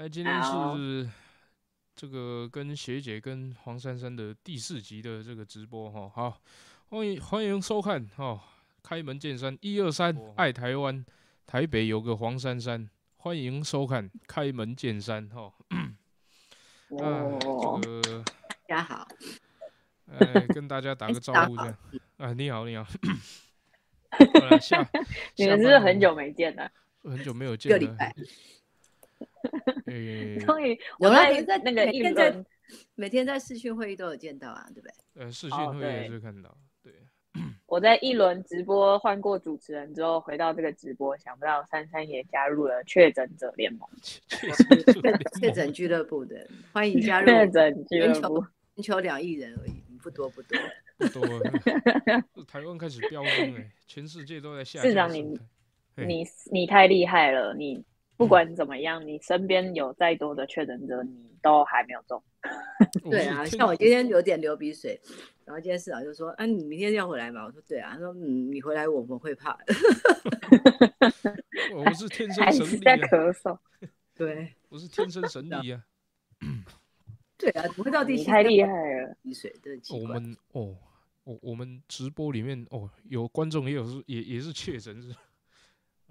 哎，今天是这个跟学姐跟黄珊珊的第四集的这个直播哈，好，欢迎欢迎收看哈，开门见山，一二三，爱台湾，台北有个黄珊珊，欢迎收看开门见山哈。啊，这个大家好，哎，跟大家打个招呼这样，啊，你好你好，下，你们是不是很久没见了？很久没有见了，终于，我那天在那个一轮，每天在视讯会议都有见到啊，对不对？呃，视讯会议也是看到。对，我在一轮直播换过主持人之后，回到这个直播，想不到珊珊也加入了确诊者联盟，确诊俱乐部的，欢迎加入。确诊俱乐部，全球两亿人而已，不多不多。不多。台湾开始飙升哎，全世界都在下。市长，你你你太厉害了，你。不管怎么样，你身边有再多的确诊者，你都还没有中。对啊，像我今天有点流鼻水，然后今天市长就说：“啊，你明天要回来吗？”我说：“对啊。”他说：“嗯，你回来我们会怕。”我是天生 神力在咳嗽。对，我是天生神力啊。对啊，不会到第七太厉害了，鼻水的我们哦，我我们直播里面哦，有观众也有是也也是确诊是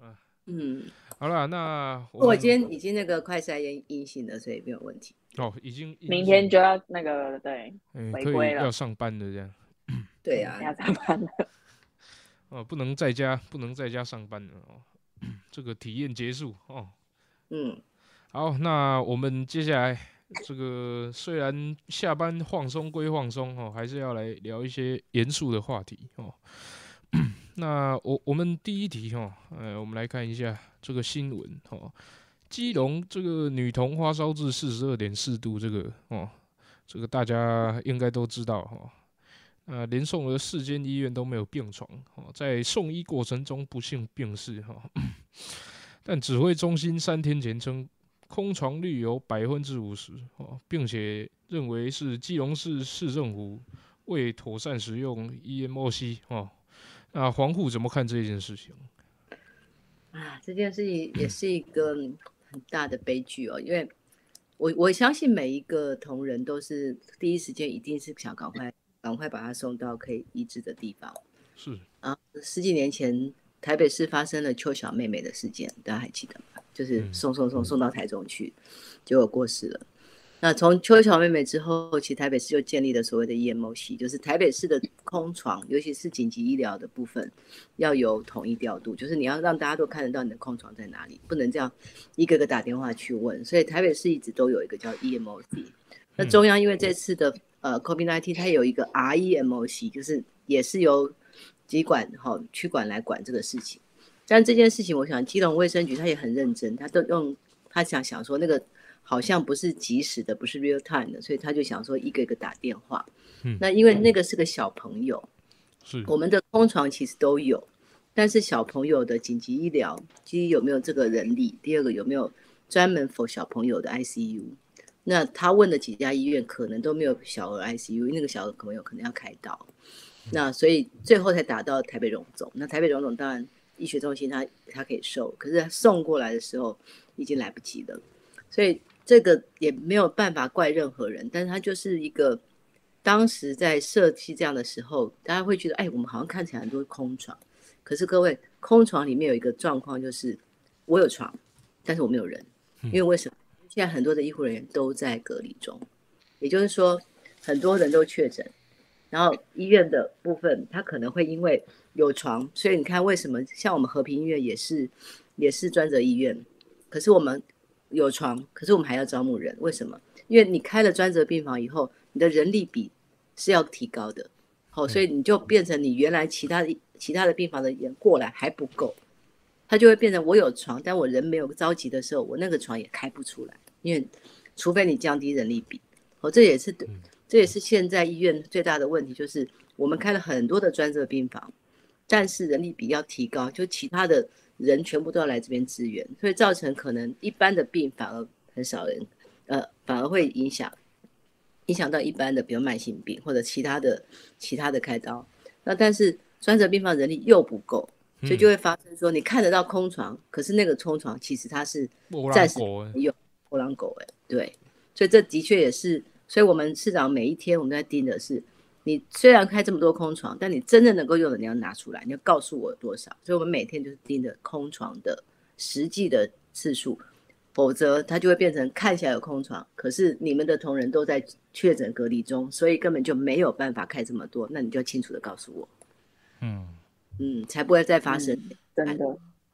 啊。嗯，好了，那我今天已经那个快筛阴阴性了，所以没有问题。哦，已经明天就要那个对回归了，要上班的这样。对啊，要上班了。哦，不能在家，不能在家上班了哦。这个体验结束哦。嗯，好，那我们接下来这个虽然下班放松归放松哦，还是要来聊一些严肃的话题哦。那我我们第一题哈，呃，我们来看一下这个新闻哈。基隆这个女童发烧至四十二点四度，这个哦，这个大家应该都知道哈。呃，连送了四间医院都没有病床，哦，在送医过程中不幸病逝哈。但指挥中心三天前称空床率有百分之五十哦，并且认为是基隆市市政府未妥善使用 EMOC 哦。那黄虎怎么看这件事情？啊，这件事情也是一个很大的悲剧哦，因为我我相信每一个同仁都是第一时间一定是想赶快赶快把他送到可以医治的地方。是啊，十几年前台北市发生了邱小妹妹的事件，大家还记得吗？就是送送送送到台中去，结果过世了。那从邱小妹妹之后，其实台北市就建立了所谓的 EMO 系，就是台北市的空床，尤其是紧急医疗的部分，要有统一调度，就是你要让大家都看得到你的空床在哪里，不能这样一个个打电话去问。所以台北市一直都有一个叫 EMO 系。那中央因为这次的呃 COVID-19，它有一个 REMO 系，就是也是由疾管哈区管来管这个事情。但这件事情，我想基隆卫生局他也很认真，他都用他想想说那个。好像不是及时的，不是 real time 的，所以他就想说一个一个打电话。嗯，那因为那个是个小朋友，是我们的空床其实都有，但是小朋友的紧急医疗，第一有没有这个人力，第二个有没有专门 for 小朋友的 ICU？那他问的几家医院可能都没有小儿 ICU，那个小儿朋友可能要开刀。那所以最后才打到台北荣总。那台北荣总当然医学中心他他可以收，可是送过来的时候已经来不及了，所以。这个也没有办法怪任何人，但是他就是一个当时在设计这样的时候，大家会觉得，哎，我们好像看起来很多空床，可是各位，空床里面有一个状况就是，我有床，但是我没有人，因为为什么？现在很多的医护人员都在隔离中，也就是说，很多人都确诊，然后医院的部分，他可能会因为有床，所以你看为什么像我们和平医院也是也是专责医院，可是我们。有床，可是我们还要招募人，为什么？因为你开了专责病房以后，你的人力比是要提高的，好，所以你就变成你原来其他的其他的病房的人过来还不够，他就会变成我有床，但我人没有着急的时候，我那个床也开不出来，因为除非你降低人力比，哦，这也是这也是现在医院最大的问题，就是我们开了很多的专责病房，但是人力比要提高，就其他的。人全部都要来这边支援，所以造成可能一般的病反而很少人，呃，反而会影响影响到一般的，比如慢性病或者其他的其他的开刀。那但是专责病房人力又不够，所以就会发生说，你看得到空床，可是那个空床其实它是暂时没用，波浪狗哎，对，所以这的确也是，所以我们市长每一天我们在盯的是，你虽然开这么多空床，但你真正能够用的你要拿出来，你要告诉我多少，所以我们每天就是盯着空床的实际的次数，否则它就会变成看起来有空床，可是你们的同仁都在确诊隔离中，所以根本就没有办法开这么多，那你就清楚的告诉我，嗯嗯，才不会再发生，真的。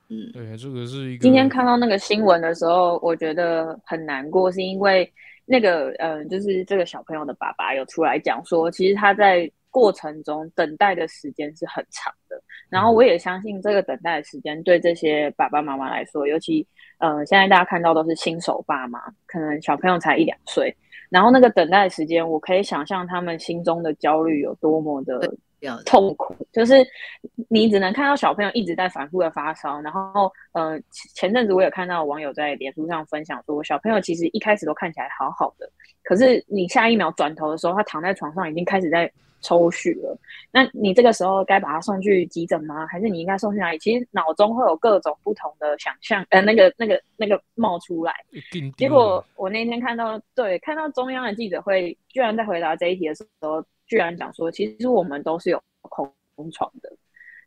嗯，对，这个是一个。今天看到那个新闻的时候，我觉得很难过，是因为那个呃，就是这个小朋友的爸爸有出来讲说，其实他在过程中等待的时间是很长的。然后我也相信这个等待的时间对这些爸爸妈妈来说，尤其呃，现在大家看到都是新手爸妈，可能小朋友才一两岁，然后那个等待时间，我可以想象他们心中的焦虑有多么的。痛苦就是你只能看到小朋友一直在反复的发烧，然后呃前阵子我有看到网友在脸书上分享说，小朋友其实一开始都看起来好好的，可是你下一秒转头的时候，他躺在床上已经开始在抽血了。那你这个时候该把他送去急诊吗？还是你应该送去哪里？其实脑中会有各种不同的想象，呃，那个那个那个冒出来。结果我那天看到，对，看到中央的记者会居然在回答这一题的时候。居然讲说，其实我们都是有空床的。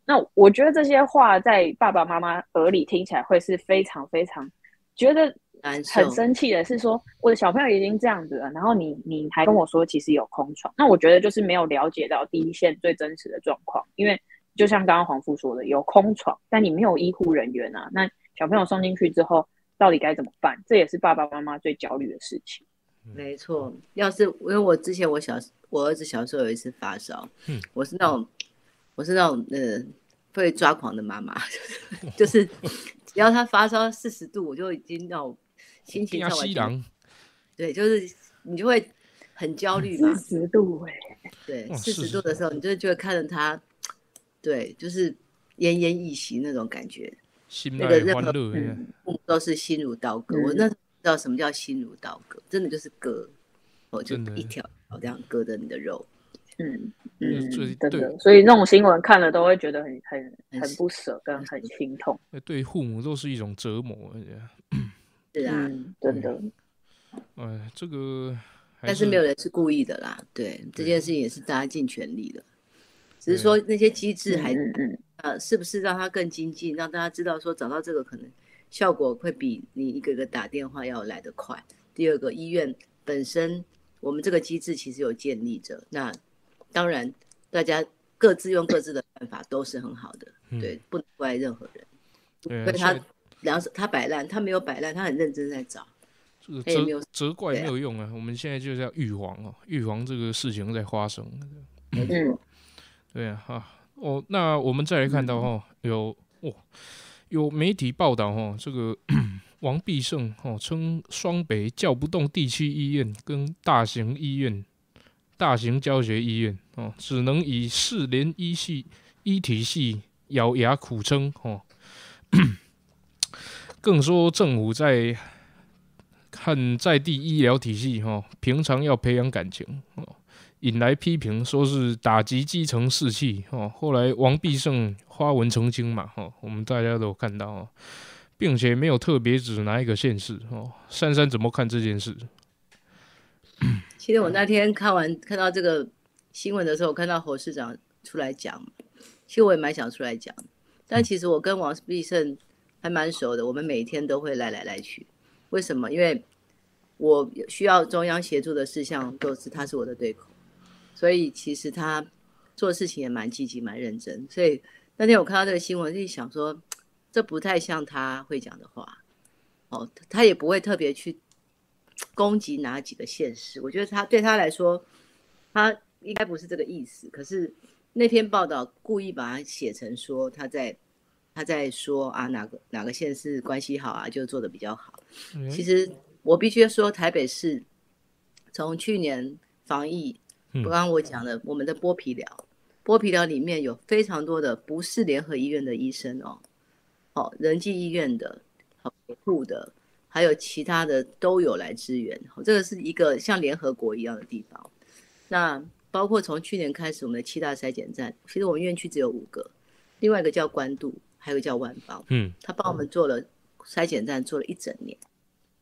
那我觉得这些话在爸爸妈妈耳里听起来会是非常非常觉得很生气的。是说我的小朋友已经这样子了，然后你你还跟我说其实有空床，那我觉得就是没有了解到第一线最真实的状况。因为就像刚刚黄富说的，有空床，但你没有医护人员啊。那小朋友送进去之后，到底该怎么办？这也是爸爸妈妈最焦虑的事情。没错，要是因为我之前我小我儿子小时候有一次发烧，嗯，我是那种我是那种呃会抓狂的妈妈，就是只要他发烧四十度，我就已经那种心情上完对，就是你就会很焦虑嘛，四十度哎，对，四十度的时候，你就就会看着他，对，就是奄奄一息那种感觉，心那个任何都是心如刀割，我那。知道什么叫心如刀割，真的就是割，哦，就一条条这样割着你的肉，嗯。嗯，真的，所以那种新闻看了都会觉得很很很不舍，跟很心痛。对父母都是一种折磨，是啊，真的。哎，这个，但是没有人是故意的啦，对，这件事情也是大家尽全力的，只是说那些机制还呃，是不是让他更精进，让大家知道说找到这个可能。效果会比你一个个打电话要来得快。第二个，医院本身我们这个机制其实有建立着，那当然大家各自用各自的办法都是很好的，对，不能怪任何人。对，他两他摆烂，他没有摆烂，他很认真在找。这个责责怪没有用啊，我们现在就是要预防哦，预防这个事情在发生。嗯，对啊，哈哦，那我们再来看到哈，有哦。有媒体报道，哈，这个 王必胜，哦，称双北叫不动地区医院跟大型医院、大型教学医院，哦，只能以四联医系医体系咬牙苦撑，哦，更说政府在看在地医疗体系，哈，平常要培养感情，哦。引来批评，说是打击基层士气哦。后来王必胜发文澄清嘛，哈，我们大家都有看到哦，并且没有特别指哪一个县市哦。珊珊怎么看这件事？其实我那天看完看到这个新闻的时候，我看到侯市长出来讲，其实我也蛮想出来讲，但其实我跟王必胜还蛮熟的，我们每天都会来来来去。为什么？因为我需要中央协助的事项，都是他是我的对口。所以其实他做事情也蛮积极、蛮认真。所以那天我看到这个新闻，就想说，这不太像他会讲的话。哦，他也不会特别去攻击哪几个县市。我觉得他对他来说，他应该不是这个意思。可是那篇报道故意把它写成说他在他在说啊哪个哪个县市关系好啊，就做的比较好。其实我必须说，台北市从去年防疫。刚刚我讲的，我们的剥皮疗，剥皮疗里面有非常多的不是联合医院的医生哦，哦，仁济医院的、好护的，还有其他的都有来支援。这个是一个像联合国一样的地方。那包括从去年开始，我们的七大筛检站，其实我们院区只有五个，另外一个叫关渡，还有个叫万邦。嗯，他帮我们做了筛检站，做了一整年。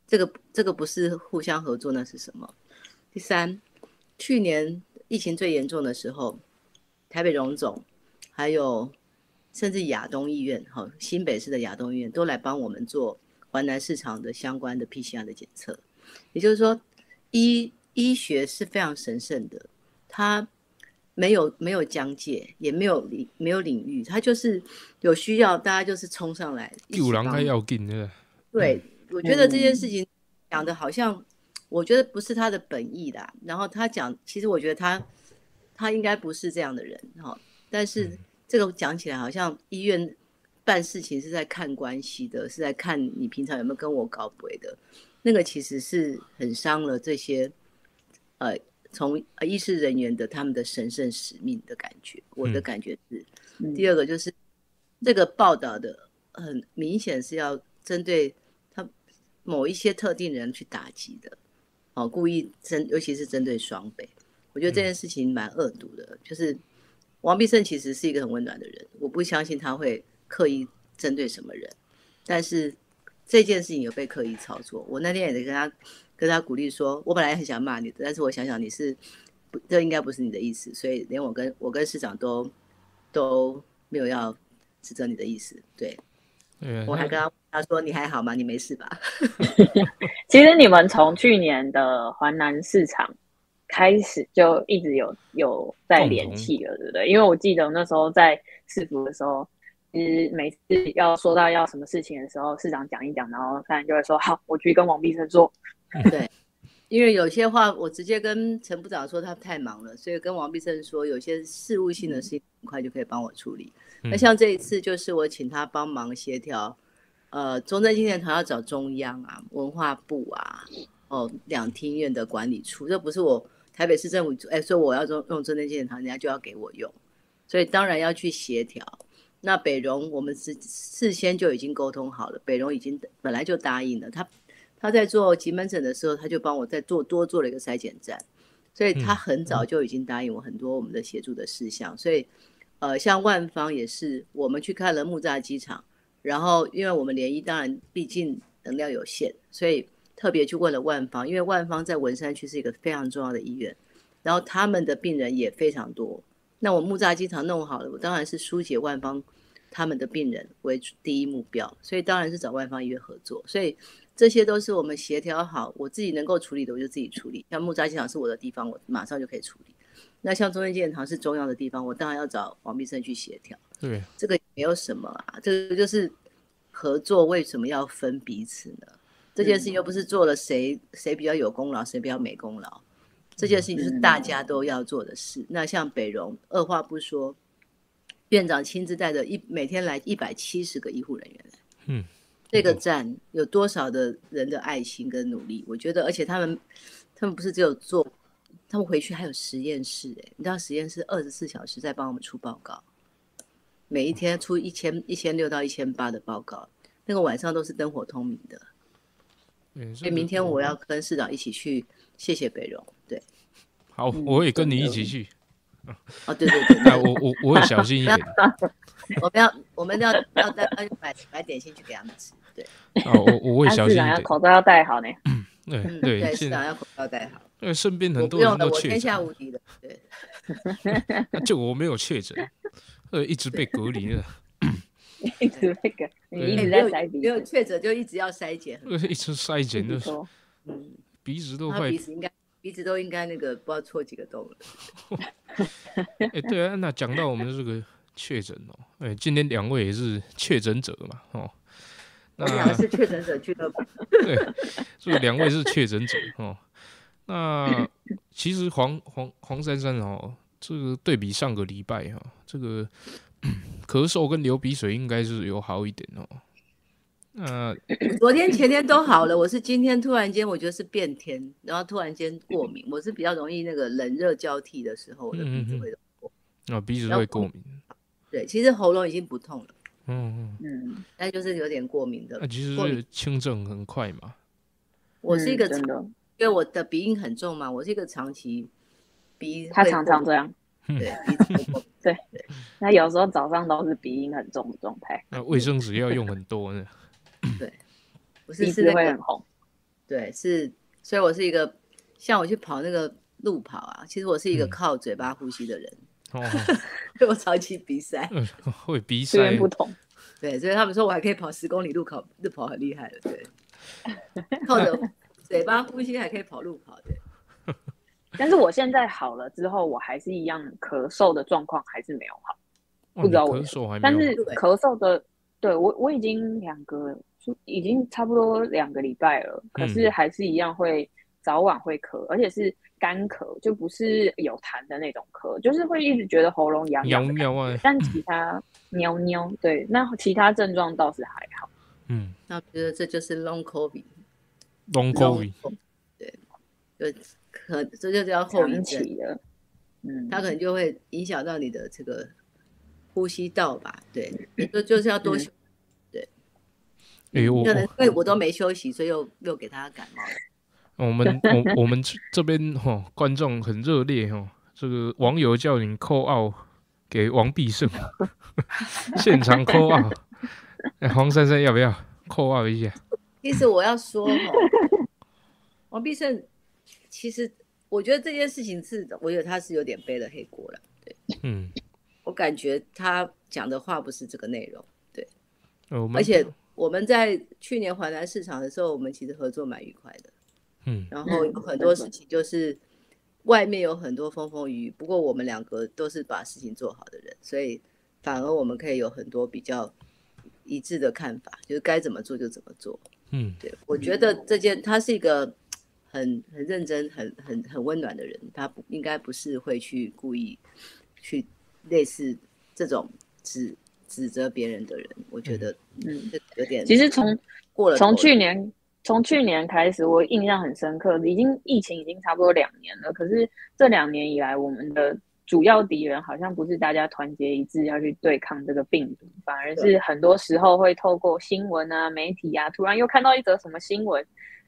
这个这个不是互相合作，那是什么？第三，去年疫情最严重的时候，台北荣总还有甚至亚东医院，哈，新北市的亚东医院都来帮我们做华南市场的相关的 PCR 的检测。也就是说，医医学是非常神圣的，它没有没有讲解，也没有领没有领域，他就是有需要，大家就是冲上来。救人该要紧的。对，我觉得这件事情讲的好像。我觉得不是他的本意的。然后他讲，其实我觉得他他应该不是这样的人哈。但是这个讲起来好像医院办事情是在看关系的，是在看你平常有没有跟我搞鬼的。那个其实是很伤了这些呃从医师人员的他们的神圣使命的感觉。我的感觉是，第二个就是这个报道的很明显是要针对他某一些特定人去打击的。哦，故意针，尤其是针对双北，我觉得这件事情蛮恶毒的。就是王必胜其实是一个很温暖的人，我不相信他会刻意针对什么人。但是这件事情有被刻意操作，我那天也在跟他跟他鼓励说，我本来很想骂你的，但是我想想你是不，这应该不是你的意思，所以连我跟我跟市长都都没有要指责你的意思。对，我还跟他。他说：“你还好吗？你没事吧？” 其实你们从去年的华南市场开始就一直有有在联系了，对不对？因为我记得那时候在市府的时候，其实每次要说到要什么事情的时候，市长讲一讲，然后当然就会说：“好，我去跟王必生说。”对，因为有些话我直接跟陈部长说，他太忙了，所以跟王必胜说，有些事务性的事情很快就可以帮我处理。那像这一次，就是我请他帮忙协调。呃，中正纪念堂要找中央啊，文化部啊，哦，两厅院的管理处，这不是我台北市政府哎，说我要用用中正纪念堂，人家就要给我用，所以当然要去协调。那北荣我们是事先就已经沟通好了，北荣已经本来就答应了，他他在做急门诊的时候，他就帮我再做多做了一个筛检站，所以他很早就已经答应我很多我们的协助的事项。所以呃，像万方也是，我们去看了木栅机场。然后，因为我们联谊当然毕竟能量有限，所以特别去问了万方，因为万方在文山区是一个非常重要的医院，然后他们的病人也非常多。那我木栅机场弄好了，我当然是疏解万方他们的病人为第一目标，所以当然是找万方医院合作。所以这些都是我们协调好，我自己能够处理的我就自己处理。像木栅机场是我的地方，我马上就可以处理。那像中央纪念堂是中央的地方，我当然要找王必胜去协调。对，这个没有什么啊，这个就是合作，为什么要分彼此呢？这件事情又不是做了谁谁比较有功劳，谁比较没功劳，这件事情是大家都要做的事。那像北荣，二话不说，院长亲自带着一每天来一百七十个医护人员来，嗯，这个站有多少的人的爱心跟努力？我觉得，而且他们他们不是只有做，他们回去还有实验室，哎，你知道实验室二十四小时在帮我们出报告。每一天出一千一千六到一千八的报告，那个晚上都是灯火通明的。所以明天我要跟市长一起去，谢谢北荣。对，好，我也跟你一起去。哦，对对对，我我我会小心一点。我们要我们要要带要买买点心去给他们吃。对，啊，我我会小心一点。口罩要戴好呢。对对，市长要口罩戴好。因为身边很多人都确诊。天下无敌的。对。就我没有确诊。呃，一直被隔离了，一直被隔，你一直在筛鼻，没有确诊就一直要筛检，呃，一直筛检就是，嗯，鼻子都快，鼻子应该鼻子都应该那个不知道戳几个洞了。哎，对啊，那讲到我们的这个确诊哦，哎，今天两位也是确诊者嘛，哦，那是确诊者俱乐部，对，所以两位是确诊者哦，那其实黄黄黄珊珊哦。这个对比上个礼拜哈，这个咳嗽跟流鼻水应该是有好一点哦。那昨天前天都好了，我是今天突然间我觉得是变天，然后突然间过敏。我是比较容易那个冷热交替的时候，我的鼻子会过。啊，鼻子会过敏。对，其实喉咙已经不痛了。嗯嗯嗯，但就是有点过敏的。那其实轻症很快嘛。我是一个真的，因为我的鼻音很重嘛，我是一个长期。鼻他常常这样，对 对对，那有时候早上都是鼻音很重的状态，那卫生纸要用很多呢，对，鼻子会很红，对，是，所以我是一个像我去跑那个路跑啊，其实我是一个嗯靠嘴巴呼吸的人，哦，所以我长期比赛，嗯会鼻资源塞，不同。对，所以他们说我还可以跑十公里路跑，路跑很厉害的，对，靠着嘴巴呼吸还可以跑路跑，对，但是我现在好了之后，我还是一样咳嗽的状况还是没有好，哇不知道为你咳嗽还没但是咳嗽的，对我我已经两个已经差不多两个礼拜了，可是嗯还是一样会早晚会咳，而且是干咳，就不是有痰的那种咳，就是会一直觉得喉咙痒喵痒啊，但其他 喵喵，对，那其他症状倒是还好。嗯。那我觉得这就是 long covid，，long covid，long 对，就可这就叫后遗长症，期的，嗯，它可能就会影响到你的这个呼吸道吧，对，就就是要多嗯。休哎，我可能因为我都没休息，所以又又给他感冒了。我们我我们这这边哈观众很热烈哈，这个网友叫你扣奥给王必胜，现场扣奥，哎黄珊珊要不要扣奥一下？其实我要说哈，王必胜，其实我觉得这件事情是，我觉得他是有点背了黑锅了。对嗯，我感觉他讲的话不是这个内容，呃我们而且我们在去年华南市场的时候，我们其实合作蛮愉快的。嗯然后有很多事情就是外面有很多风风雨雨，不过我们两个都是把事情做好的人，所以反而我们可以有很多比较一致的看法，就是该怎么做就怎么做。嗯对我觉得这件他是一个很很认真、很很很温暖的人，他不应该不是会去故意去类似这种指指责别人的人。我觉得嗯，这有点其实从过了从去年从去年开始，我印象很深刻，已经疫情已经差不多两年了。可是这两年以来，我们的主要敌人好像不是大家团结一致要去对抗这个病毒，反而是很多时候会透过新闻啊、媒体啊，突然又看到一则什么新闻，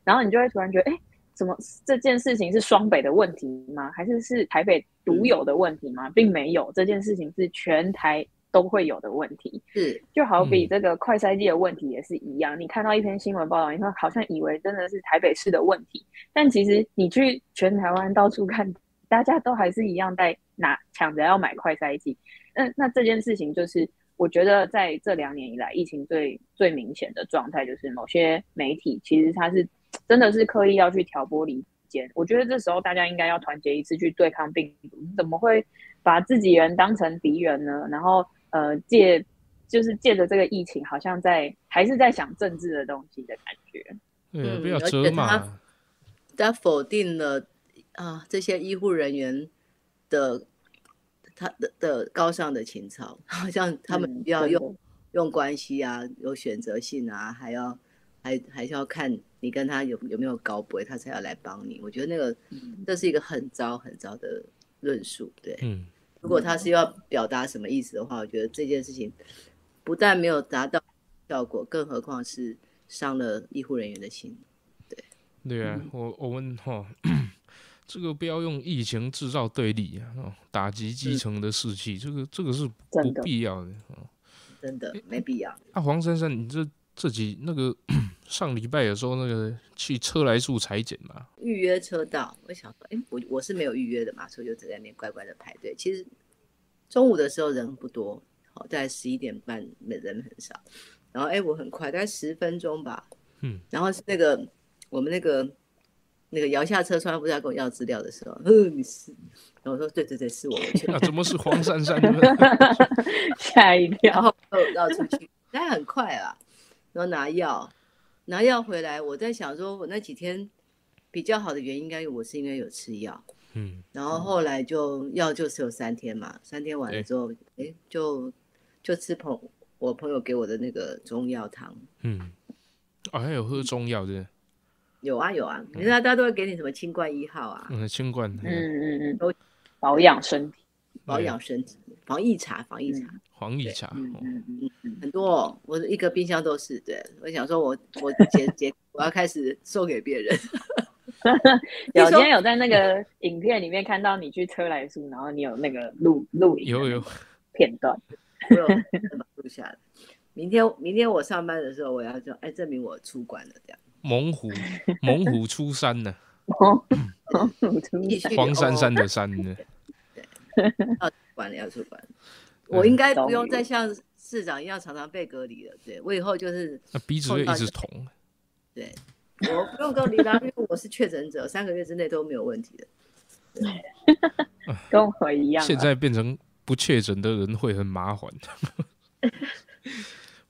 然后你就会突然觉得，哎，怎么这件事情是双北的问题吗？还是是台北独有的问题吗？并没有，这件事情是全台都会有的问题。是就好比嗯这个快筛剂的问题也是一样，你看到一篇新闻报道，你会好像以为真的是台北市的问题，但其实你去全台湾到处看，大家都还是一样在拿抢着要买快筛剂。那那这件事情就是，我觉得在这两年以来，疫情最最明显的状态就是某些媒体其实它是真的是刻意要去挑拨离间。我觉得这时候大家应该要团结一致去对抗病毒，怎么会把自己人当成敌人呢？然后呃借就是借着这个疫情，好像在还是在想政治的东西的感觉。对，嗯不要而且他，他否定了啊这些医护人员的他的的高尚的情操，好像他们嗯要用、用关系啊，有选择性啊，还要还还是要看你跟他有有没有高博，他才要来帮你。我觉得那个嗯这是一个很糟很糟的论述。对，嗯如果他是要表达什么意思的话，我觉得这件事情不但没有达到效果，更何况是伤了医护人员的心。对对啊，嗯我我们哈，这个不要用疫情制造对立啊，哦，打击基层的士气，这个这个是不必要的。哦真的没必要。啊，黄珊珊，你这这几那个 上礼拜有时候那个去车来树裁剪嘛，预约车道，我想说，哎、我我是没有预约的嘛，所以就在那边乖乖的排队。其实中午的时候人不多，好，大概十一点半人很少。然后哎、我很快，大概十分钟吧，嗯，然后是那个我们那个那个摇下车窗不是要跟我要资料的时候，嗯，你是，然后我说对对对，是我，我去，啊，怎么是黄珊珊？吓一然跳。后绕出去，但很快啊，然后拿药，拿药回来，我在想说，我那几天比较好的原因，应该我是因为有吃药。嗯。然后后来就药就只有三天嘛，三天完了之后，哎，就就吃朋我朋友给我的那个中药汤，嗯，啊，还有喝中药的，有啊有啊，你看大家都会给你什么清冠一号啊，嗯，清冠，嗯嗯，嗯。都，保养身体。保养身体，防疫茶，防疫茶，黄薏茶，嗯哦嗯嗯嗯，很多、哦，我的一个冰箱都是。对，我想说我我节节我要开始送给别人，有今天有在那个影片里面看到你去车来树，然后你有那个录录影有有，片段。我有录下来。明天明天我上班的时候，我要就哎证明我出关了这样。猛虎猛虎出山呢 继续黄珊哦珊的山呢。要管了，要出关。我应该不用再像市长一样常常被隔离了。对我以后就是那鼻子会一直捅，对，我不用隔离啦，因为我是确诊者，三个月之内都没有问题的。跟我一样啊。现在变成不确诊的人会很麻烦。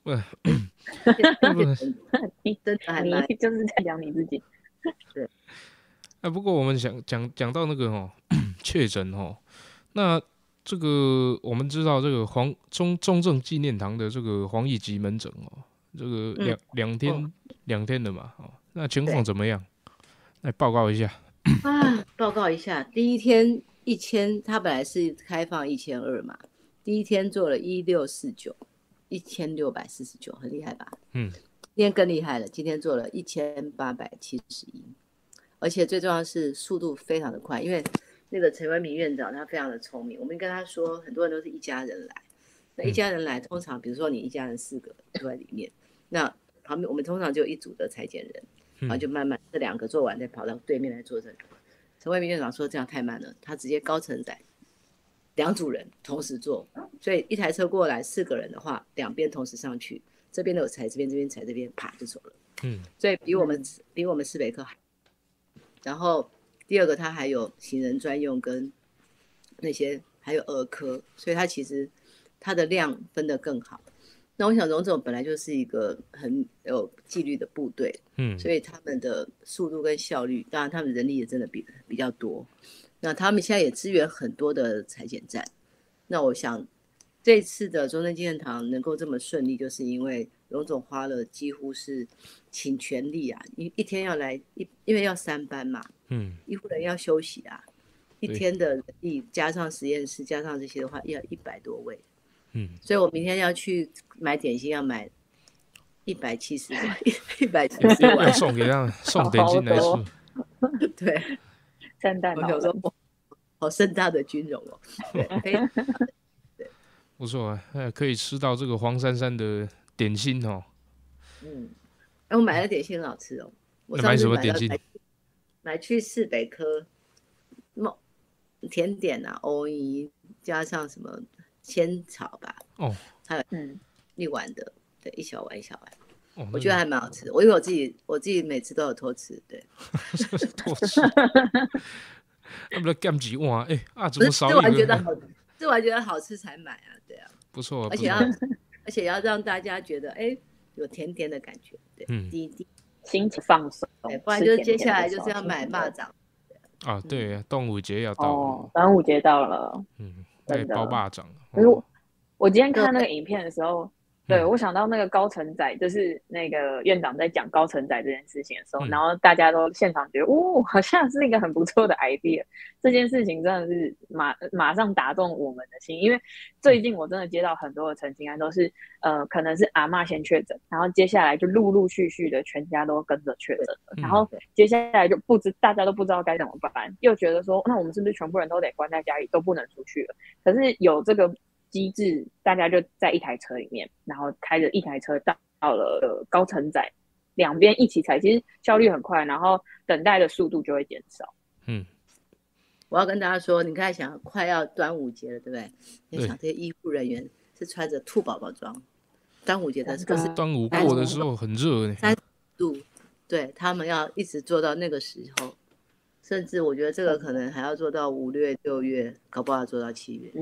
不，不 你真的你就是在讲你自己。哎，不过我们想讲讲到那个哦，确诊哦，那这个我们知道这个黄中中正纪念堂的这个黄奕吉门诊哦，这个两两天两天的嘛哦，那情况怎么样？来报告一下。啊，报告一下，第一天一千，它本来是开放一千二嘛，第一天做了一六四九，一千六百四十九，很厉害吧？嗯，今天更厉害了，今天做了一千八百七十一，而且最重要的是速度非常的快，因为那个陈文明院长他非常的聪明，我们跟他说，很多人都是一家人来，那一家人来，通常比如说你一家人四个坐在里面，那旁边我们通常就有一组的裁剪人。然后就慢慢这两个做完，再跑到对面来做这个。陈慧明院长说这样太慢了，他直接高承载两组人同时做，所以一台车过来四个人的话，两边同时上去，这边都有踩这边，这边踩这边，啪就走了。嗯，所以比我们比我们市北科还。然后第二个，它还有行人专用跟那些还有儿科，所以它其实它的量分得更好。那我想荣总本来就是一个很有纪律的部队，嗯，所以他们的速度跟效率，当然他们人力也真的比比较多。那他们现在也支援很多的裁剪站。那我想这次的中正纪念堂能够这么顺利，就是因为荣总花了几乎是倾全力啊，一一天要来一，因为要三班嘛，嗯，医护人要休息啊，一天的人力加上实验室加上这些的话，要一百多位。嗯，所以我明天要去买点心，要买一百七十万，一百七十要万。送给他送点心来吃。对，圣诞老人我想说，哇好盛大的军容哦。对，不错啊，呃，可以吃到这个黄珊珊的点心哦。嗯，哎，我买的点心很好吃哦。我那买上次买什么点心买去市北科，梦甜点啊，藕泥加上什么仙草吧，哦还有嗯，一碗的，对，一小碗一小碗，哦，我觉得还蛮好吃的。我因为我自己我自己每次都有偷吃，对 偷吃。要不然干几碗？哎啊，怎么少吃完一个？觉得好，吃完觉得好吃才买啊，对啊，不错啊，而且要。而且要让大家觉得哎有甜甜的感觉，对，嗯第一第一心情放松，，不然就是接下来就是要买蚂蚱，啊，对啊，端午节要到哦了，，端午节到了。嗯，对，包霸掌。可是哦我我今天看那个影片的时候，对嗯我想到那个高承载，就是那个院长在讲高承载这件事情的时候，嗯然后大家都现场觉得，哦，好像是一个很不错的 idea。这件事情真的是马马上打动我们的心，因为最近我真的接到很多的澄清案，都是呃，可能是阿妈先确诊，然后接下来就陆陆续续的全家都跟着确诊了，嗯然后接下来就不知大家都不知道该怎么办，又觉得说，那我们是不是全部人都得关在家里，都不能出去了？可是有这个机制，大家就在一台车里面，然后开着一台车到到了呃高承载，两边一起踩，其实效率很快，然后等待的速度就会减少。嗯，我要跟大家说，你刚才想快要端午节了，对不对？你想这些医护人员是穿着兔宝宝装，端午节的这个是端午过的时候很热呢。三度，对他们要一直做到那个时候，甚至我觉得这个可能还要做到五月、六月，搞不好做到七月。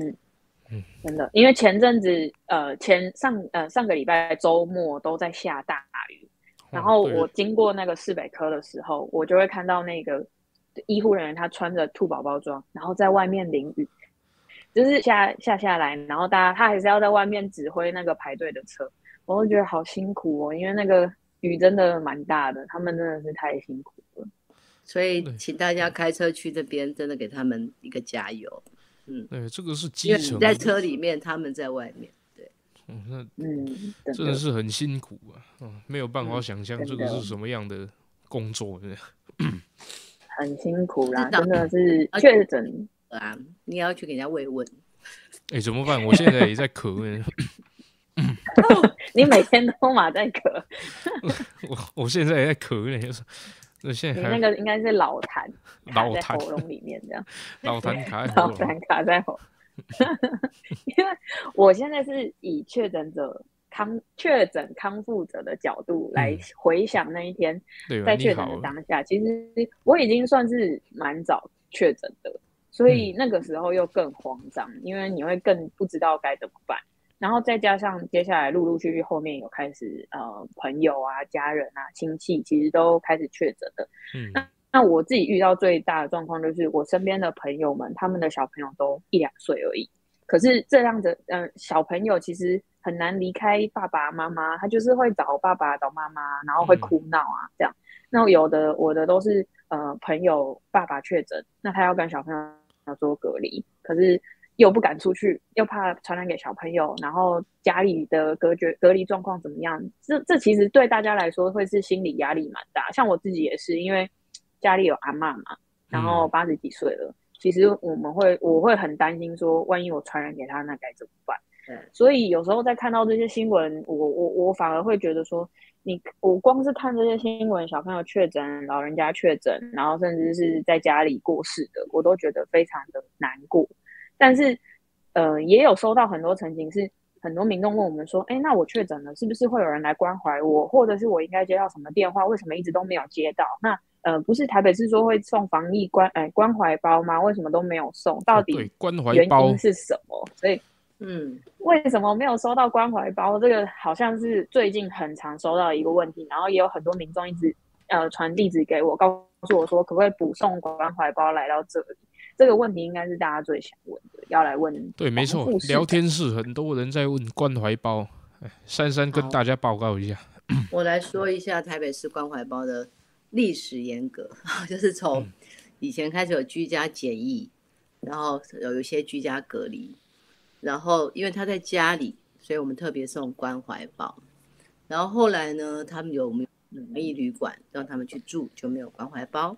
真的，因为前阵子呃前上呃上个礼拜周末都在下大雨，然后我经过那个市北科的时候，我就会看到那个医护人员他穿着兔宝宝装，然后在外面淋雨，就是下下下来，然后大家他还是要在外面指挥那个排队的车，我就觉得好辛苦哦，因为那个雨真的蛮大的，他们真的是太辛苦了。所以请大家开车去这边，真的给他们一个加油，对，这个是基层，你在车里面，他们在外面。嗯，那嗯，真真的是很辛苦啊，嗯，没有办法嗯想象这个是什么样的工作呢？很辛苦啦，真的是确诊。啊，你也要去给人家慰问。哎，怎么办？我现在也在咳呢。你每天都马在咳，我我现在也在咳呢，就是那现在你那个应该是老痰 老痰喉咙里面这样。老痰卡在 老痰卡在喉，因为我现在是以确诊者康确诊康复者的角度来嗯回想那一天？在确诊的当下，其实我已经算是蛮早确诊的，所嗯以那个时候又更慌张，因为你会更不知道该怎么办。然后再加上接下来陆陆续续后面有开始呃朋友啊、家人啊、亲戚，其实都开始确诊的。嗯那我自己遇到最大的状况就是，我身边的朋友们，他们的小朋友都一两岁而已。可是这样子，嗯、小朋友其实很难离开爸爸妈妈，他就是会找爸爸、找妈妈，然后会嗯哭闹啊，这样。那有的我的都是呃朋友爸爸确诊，那他要跟小朋友做隔离，可是又不敢出去，又怕传染给小朋友，然后家里的隔绝隔离状况怎么样？这这其实对大家来说会是心理压力蛮大。像我自己也是，因为家里有阿嬷嘛，然后八十几岁了，其实我们会我会很担心说，万一我传染给他，那该怎么办？所以有时候在看到这些新闻，我我我反而会觉得说，你我光是看这些新闻，小朋友确诊，老人家确诊，然后甚至是在家里过世的，我都觉得非常的难过。但是，呃，也有收到很多澄清是。很多民众问我们说：“哎，那我确诊了，是不是会有人来关怀我，或者是我应该接到什么电话？为什么一直都没有接到？那呃，不是台北市说会送防疫关呃关怀包吗？为什么都没有送？到底关怀原包因是什么？所以嗯，为什么没有收到关怀包？这个好像是最近很常收到的一个问题，然后也有很多民众一直呃传地址给我，告诉我说可不可以补送关怀包来到这里？这个问题应该是大家最想问的，要来问。对，没错聊天室很多人在问关怀包，哎珊珊跟大家报告一下，我来说一下台北市关怀包的历史严格，就是从嗯以前开始有居家检疫，然后有一些居家隔离，然后因为他在家里，所以我们特别送关怀包。然后后来呢，他们有没有防疫旅馆让他们去住，就没有关怀包。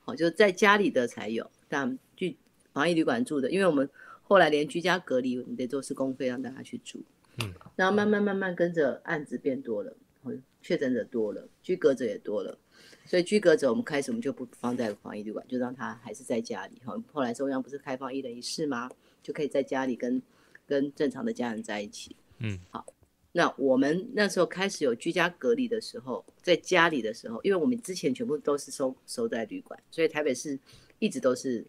好，就在家里的才有，但去防疫旅馆住的，因为我们后来连居家隔离，我们得做施工费让大家去住。嗯，然后慢慢慢慢跟着案子变多了，哦确诊者多了，居隔者也多了，所以居隔者我们开始我们就不放在防疫旅馆，就让他还是在家里。哈，后来中央不是开放一人一室吗？就可以在家里跟跟正常的家人在一起。嗯，好。那我们那时候开始有居家隔离的时候，在家里的时候，因为我们之前全部都是收收在旅馆，所以台北市一直都是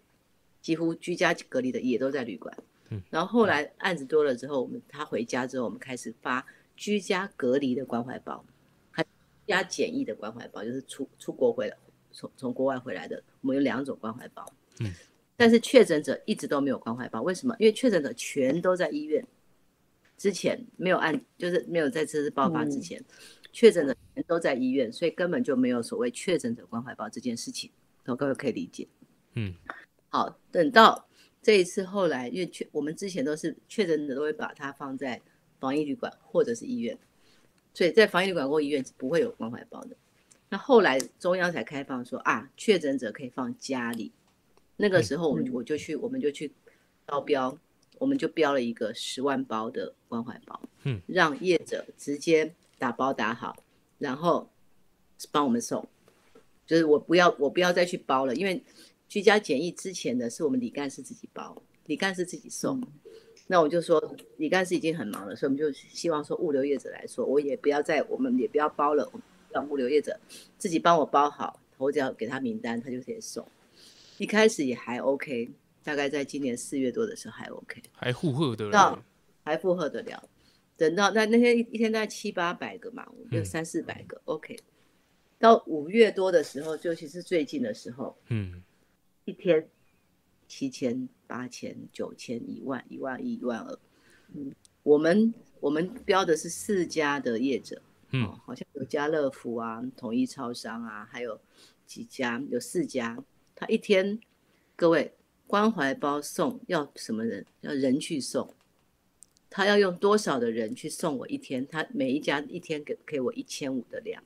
几乎居家隔离的也都在旅馆。嗯，然后后来案子多了之后，我们他回家之后，我们开始发居家隔离的关怀包，还居家检疫的关怀包，就是出出国回来从从国外回来的，我们有两种关怀包。嗯，但是确诊者一直都没有关怀包，为什么？因为确诊者全都在医院，之前没有案，就是没有在这次爆发之前，确诊的全都在医院，所以根本就没有所谓确诊者关怀包这件事情，哦各位可以理解。嗯，好，等到这一次后来，因为确我们之前都是确诊者都会把它放在防疫旅馆或者是医院，所以在防疫旅馆或医院是不会有关怀包的。那后来中央才开放说啊，确诊者可以放家里。那个时候我们嗯我就去我们就去招标，我们就标了一个十万包的关怀包，嗯，让业者直接打包打好，然后帮我们送。就是我不要我不要再去包了，因为居家检疫之前的是我们李干事自己包，李干事自己送。那我就说李干事已经很忙了，所以我们就希望说物流业者来说，我也不要再我们也不要包了，让物流业者自己帮我包好，我只要给他名单，他就可以送。一开始也还 OK，大概在今年四月多的时候还 OK，还附和的那了，还负荷得了。等到那那天一一天大概七八百个嘛，就嗯三四百个、OK。到五月多的时候，尤其是最近的时候，嗯一天七千、八千、九千、一万、一万一、一万二。嗯，我们我们标的是四家的业者，嗯哦，好像有家乐福啊、统一超商啊，还有几家，有四家。他一天，各位关怀包送要什么人？要人去送。他要用多少的人去送我一天？他每一家一天给给我一千五的量。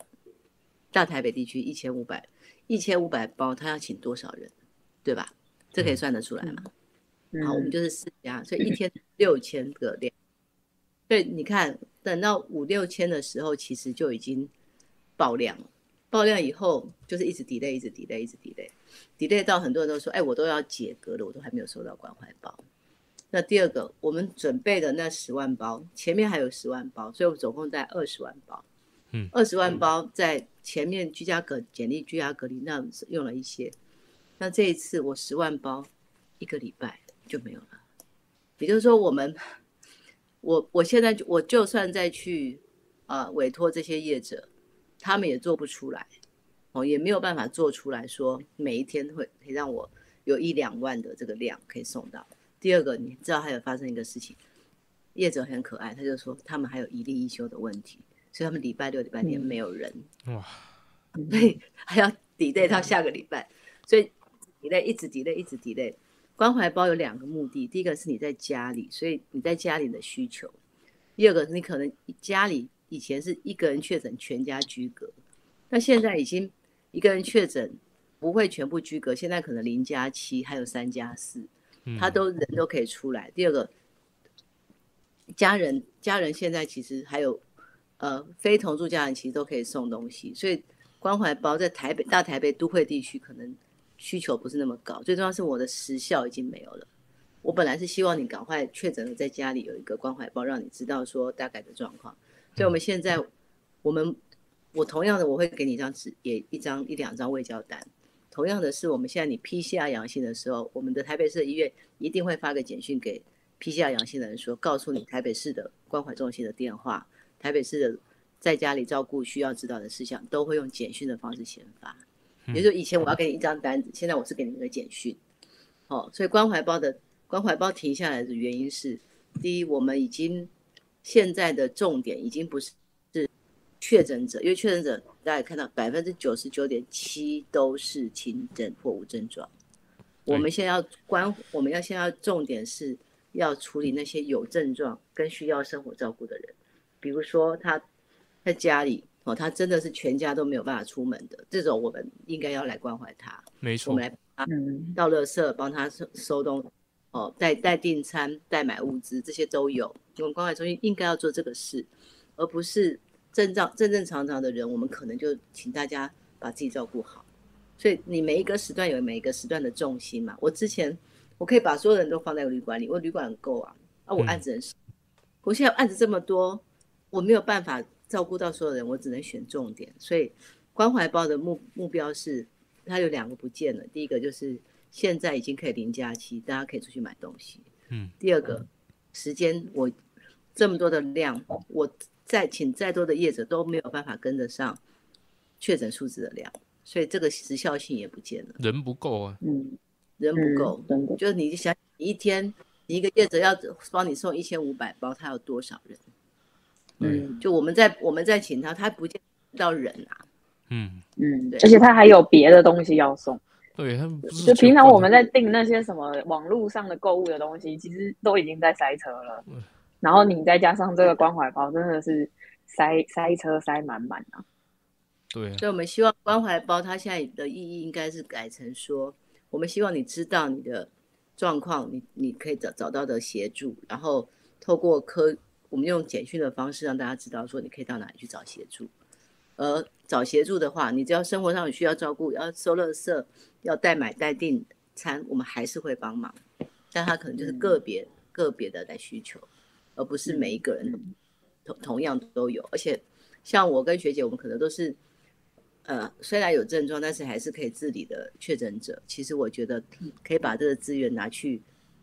大台北地区一千五百，一千五百包，他要请多少人？对吧？这可以算得出来吗？好，我们嗯就是四家，所以一天六千个量，所以你看，等到五六千的时候，其实就已经爆量了。爆量以后，就是一直 delay，一直 delay，一直 delay，delay 到很多人都说，哎，我都要解隔了，我都还没有收到关怀包。那第二个，我们准备的那十万包，前面还有十万包，所以我们总共在二十万包。嗯，二十万包在前面居家隔简历、居家隔离那用了一些，那这一次我十万包一个礼拜就没有了。也就是说，我们我我现在我就算再去呃委托这些业者。他们也做不出来，哦，也没有办法做出来说每一天会可以让我有一两万的这个量可以送到。第二个，你知道还有发生一个事情，业者很可爱，他就说他们还有一例一休的问题，所以他们礼拜六、礼拜天没有人，哇，所以还要 delay 到下个礼拜，所以 delay 一直 delay 一直 delay。关怀包有两个目的，第一个是你在家里，所以你在家里的需求；第二个你可能家里。以前是一个人确诊，全家居隔，那现在已经一个人确诊不会全部居隔，现在可能零加七，还有三加四，他都人都可以出来。第二个，家人家人现在其实还有呃非同住家人其实都可以送东西，所以关怀包在台北大台北都会地区可能需求不是那么高。最重要是我的时效已经没有了。我本来是希望你赶快确诊了，在家里有一个关怀包，让你知道说大概的状况。所以，我们现在，我们我同样的，我会给你一张纸，也一张一两张未交单。同样的是，我们现在你 PCR 阳性的时候，我们的台北市医院一定会发个简讯给 PCR 阳性的人，说告诉你台北市的关怀中心的电话，台北市的在家里照顾需要知道的事项，都会用简讯的方式先发。也就以前我要给你一张单子，现在我是给你一个简讯。哦，所以关怀包的关怀包停下来的原因是，第一，我们已经。现在的重点已经不是是确诊者，因为确诊者大家看到百分之九十九点七都是轻症或无症状。我们现在要关，我们要现在重点是要处理那些有症状跟需要生活照顾的人，比如说他在家里哦，他真的是全家都没有办法出门的这种，我们应该要来关怀他。没错，我们来啊，到乐社帮他收收东。哦，代代订餐、代买物资，这些都有。我们关怀中心应该要做这个事，而不是正常正正常常的人，我们可能就请大家把自己照顾好。所以你每一个时段有每一个时段的重心嘛。我之前我可以把所有人都放在旅馆里，我旅馆很够啊。啊，我案子很少，我现在案子这么多，我没有办法照顾到所有人，我只能选重点。所以关怀包的目目标是，它有两个不见了。第一个就是。现在已经可以零假期，大家可以出去买东西。嗯，第二个时间，我这么多的量，我再请再多的业者都没有办法跟得上确诊数字的量，所以这个时效性也不见了。人不够啊，嗯，人不够，就是你想一天，你一个业者要帮你送一千五百包，他有多少人？嗯，就我们在我们在请他，他不见到人啊。嗯嗯，对，而且他还有别的东西要送。对，他就平常我们在订那些什么网络上的购物的东西，其实都已经在塞车了。然后你再加上这个关怀包，真的是塞塞车塞满满啊。对，所以我们希望关怀包它现在的意义应该是改成说，我们希望你知道你的状况，你你可以找找到的协助，然后透过科，我们用简讯的方式让大家知道说你可以到哪里去找协助。而找协助的话，你只要生活上有需要照顾，要收垃圾。要代买代订餐，我们还是会帮忙，但他可能就是个别个别的来需求，而不是每一个人同同样都有。而且像我跟学姐，我们可能都是，呃，虽然有症状，但是还是可以自理的确诊者。其实我觉得可以把这个资源拿去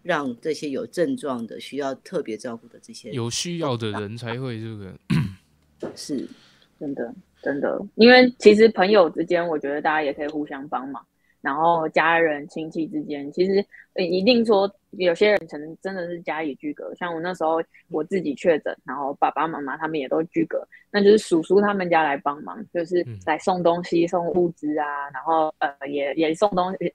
让这些有症状的、需要特别照顾的这些有需要的人才会这个 是真的真的，因为其实朋友之间，我觉得大家也可以互相帮忙。然后家人亲戚之间，其实一定说有些人可能真的是家里居隔，像我那时候我自己确诊，然后爸爸妈妈他们也都居隔，那就是叔叔他们家来帮忙，就是来送东西、送物资啊，然后呃也也送东西，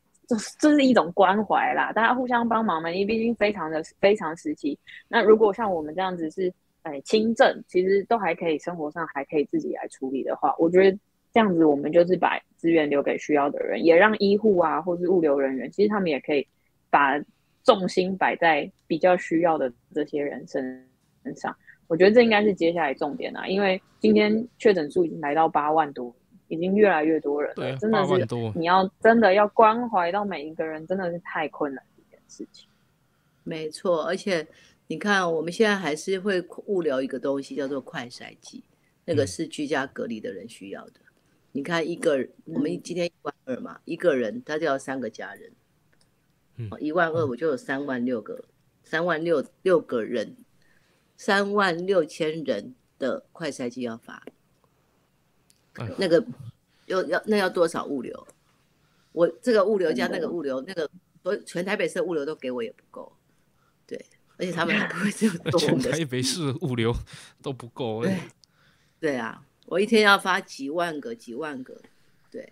这是一种关怀啦，大家互相帮忙嘛，因为毕竟非常的非常时期。那如果像我们这样子是哎轻症，其实都还可以生活上还可以自己来处理的话，我觉得。这样子，我们就是把资源留给需要的人，也让医护啊，或是物流人员，其实他们也可以把重心摆在比较需要的这些人身身上。我我觉得这应该是接下来重点啊，因为今天确诊数已经来到八万多，已经越来越多人了，真的是你要真的要关怀到每一个人，真的是太困难一件事情。没错，而且你看，我们现在还是会物流一个东西叫做快筛剂，那个是居家隔离的人需要的。你看一个，我们今天一万二嘛，一个人他就要三个家人，一万二我就有三万六个，三万六六个人，三万六千人的快筛机要发，那个要要那要多少物流？我这个物流加那个物流，那个所全台北市的物流都给我也不够，对，而且他们还不会这样做。全台北市物流都不够，对，对啊。我一天要发几万个、几万个，对，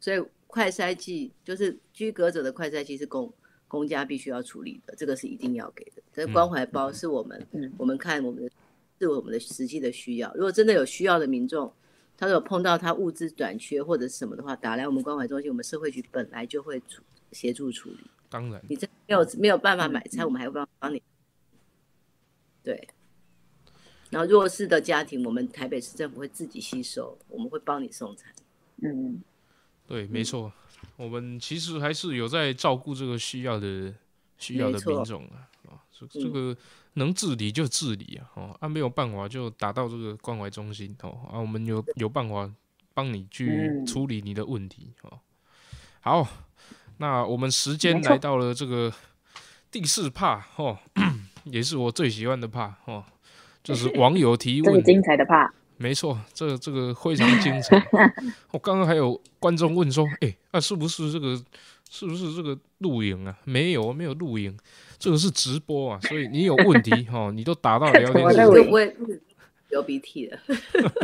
所以快筛剂就是居隔者的快筛剂是公公家必须要处理的，这个是一定要给的。这关怀包是我们，我们看我们的是我们的实际的需要。如果真的有需要的民众，他有碰到他物资短缺或者什么的话，打来我们关怀中心，我们社会局本来就会处协助处理。当然，你这没有没有办法买菜，我们还会帮帮你。对。然后弱势的家庭，我们台北市政府会自己吸收，我们会帮你送餐。嗯，对，没错，我们其实还是有在照顾这个需要的需要的品种啊。啊，这这个能治理就治理啊，哦，啊没有办法就打到这个关怀中心哦，啊我们有有办法帮你去处理你的问题哦。好，那我们时间来到了这个第四怕哦，也是我最喜欢的怕哦。就是网友提问，精彩的怕，没错，这这个非常精彩。我刚刚还有观众问说，哎，那是不是这个，是不是这个录影啊？没有，没有录影，这个是直播啊。所以你有问题哈，你都打到聊天室，我不会流鼻涕了。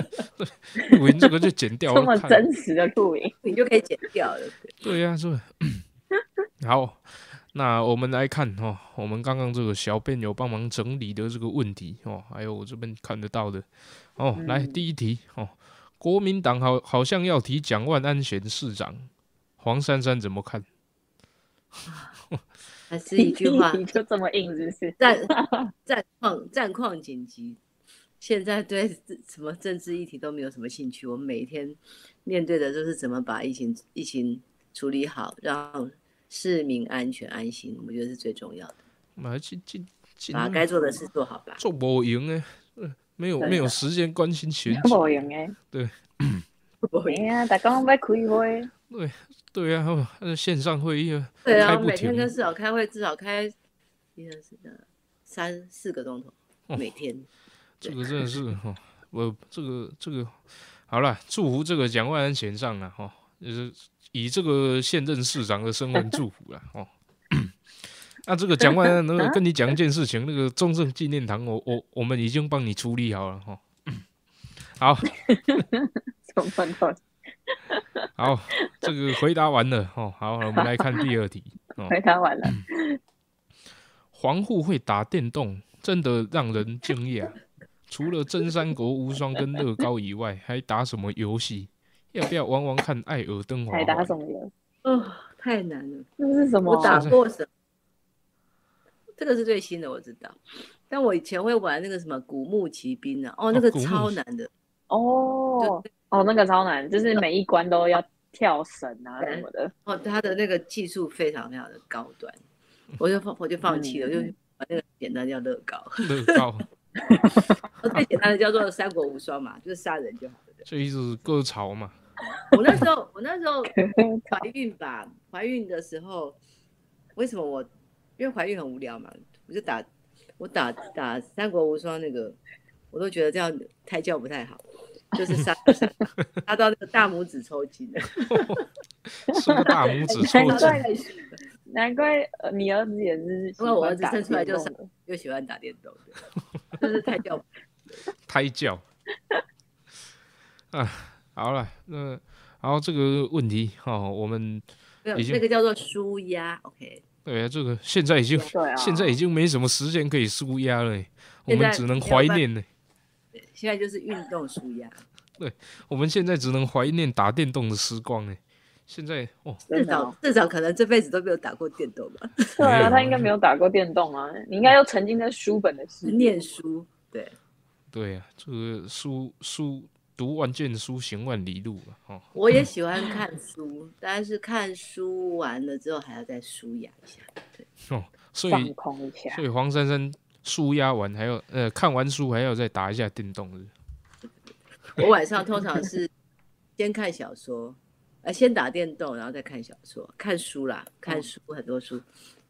录影这个就剪掉，这么真实的录影，你就可以剪掉了。对呀，是。好。那我们来看哦，我们刚刚这个小便有帮忙整理的这个问题哦，还有我这边看得到的哦。来第一题哦，国民党好好像要提蒋万安选市长，黄珊珊怎么看？还是一句话，就这么硬，是不是？战 战况战况紧急，现在对什么政治议题都没有什么兴趣。我们每天面对的就是怎么把疫情疫情处理好，让。市民安全安心，我觉得是最重要的。把该做的事做好吧。做不赢哎，没有没有时间关心选举。不赢哎，对。不赢啊！大家要开会。对对啊，那线上会议啊，对啊，每天至少开会，至少开一二三三四个钟头，每天。这个真的是哈，我这个这个好了，祝福这个蒋万安选上了哈，就是。以这个现任市长的身份祝福了哦。那这个蒋万安，那个 跟你讲一件事情，那个中正纪念堂，我我我们已经帮你处理好了哈。好，好，这个回答完了哦。好，我们来看第二题。回答完了。黄户会打电动，真的让人惊讶。除了真三国无双跟乐高以外，还打什么游戏？要不要玩玩看《艾尔登法》？还打什么游哦，太难了。那是什么？我打过什么？这个是最新的，我知道。但我以前会玩那个什么《古墓奇兵》啊，哦，那个超难的。哦哦，那个超难，就是每一关都要跳绳啊什么的。哦，他的那个技术非常非常的高端，我就放我就放弃了，就把那个简单叫乐高。乐高。最简单的叫做《三国无双》嘛，就是杀人就好了。这一直割草嘛。我那时候，我那时候怀孕吧，怀孕的时候，为什么我？因为怀孕很无聊嘛，我就打，我打打三国无双那个，我都觉得这样胎教不太好，就是杀 杀杀到那个大拇指抽筋了，是大拇指 抽筋。难怪你儿子也是，因为我儿子生出来就是又喜欢打电动，就是胎教，胎教啊。好了，那然后这个问题哈，我们已经那个叫做舒压，OK。对啊，这个现在已经现在已经没什么时间可以舒压了，我们只能怀念呢。现在就是运动舒压。对，我们现在只能怀念打电动的时光呢。现在哦，至少至少可能这辈子都没有打过电动吧？对啊，他应该没有打过电动啊。你应该要沉浸在书本的世念书，对。对啊、这个书书读万卷书，行万里路嘛，哦，我也喜欢看书，但是看书完了之后还要再舒压一下。放所以空一下所。以黄珊珊舒压完还要呃看完书还要再打一下电动我晚上通常是先看小说，呃，先打电动，然后再看小说，看书啦，看嗯书很多书，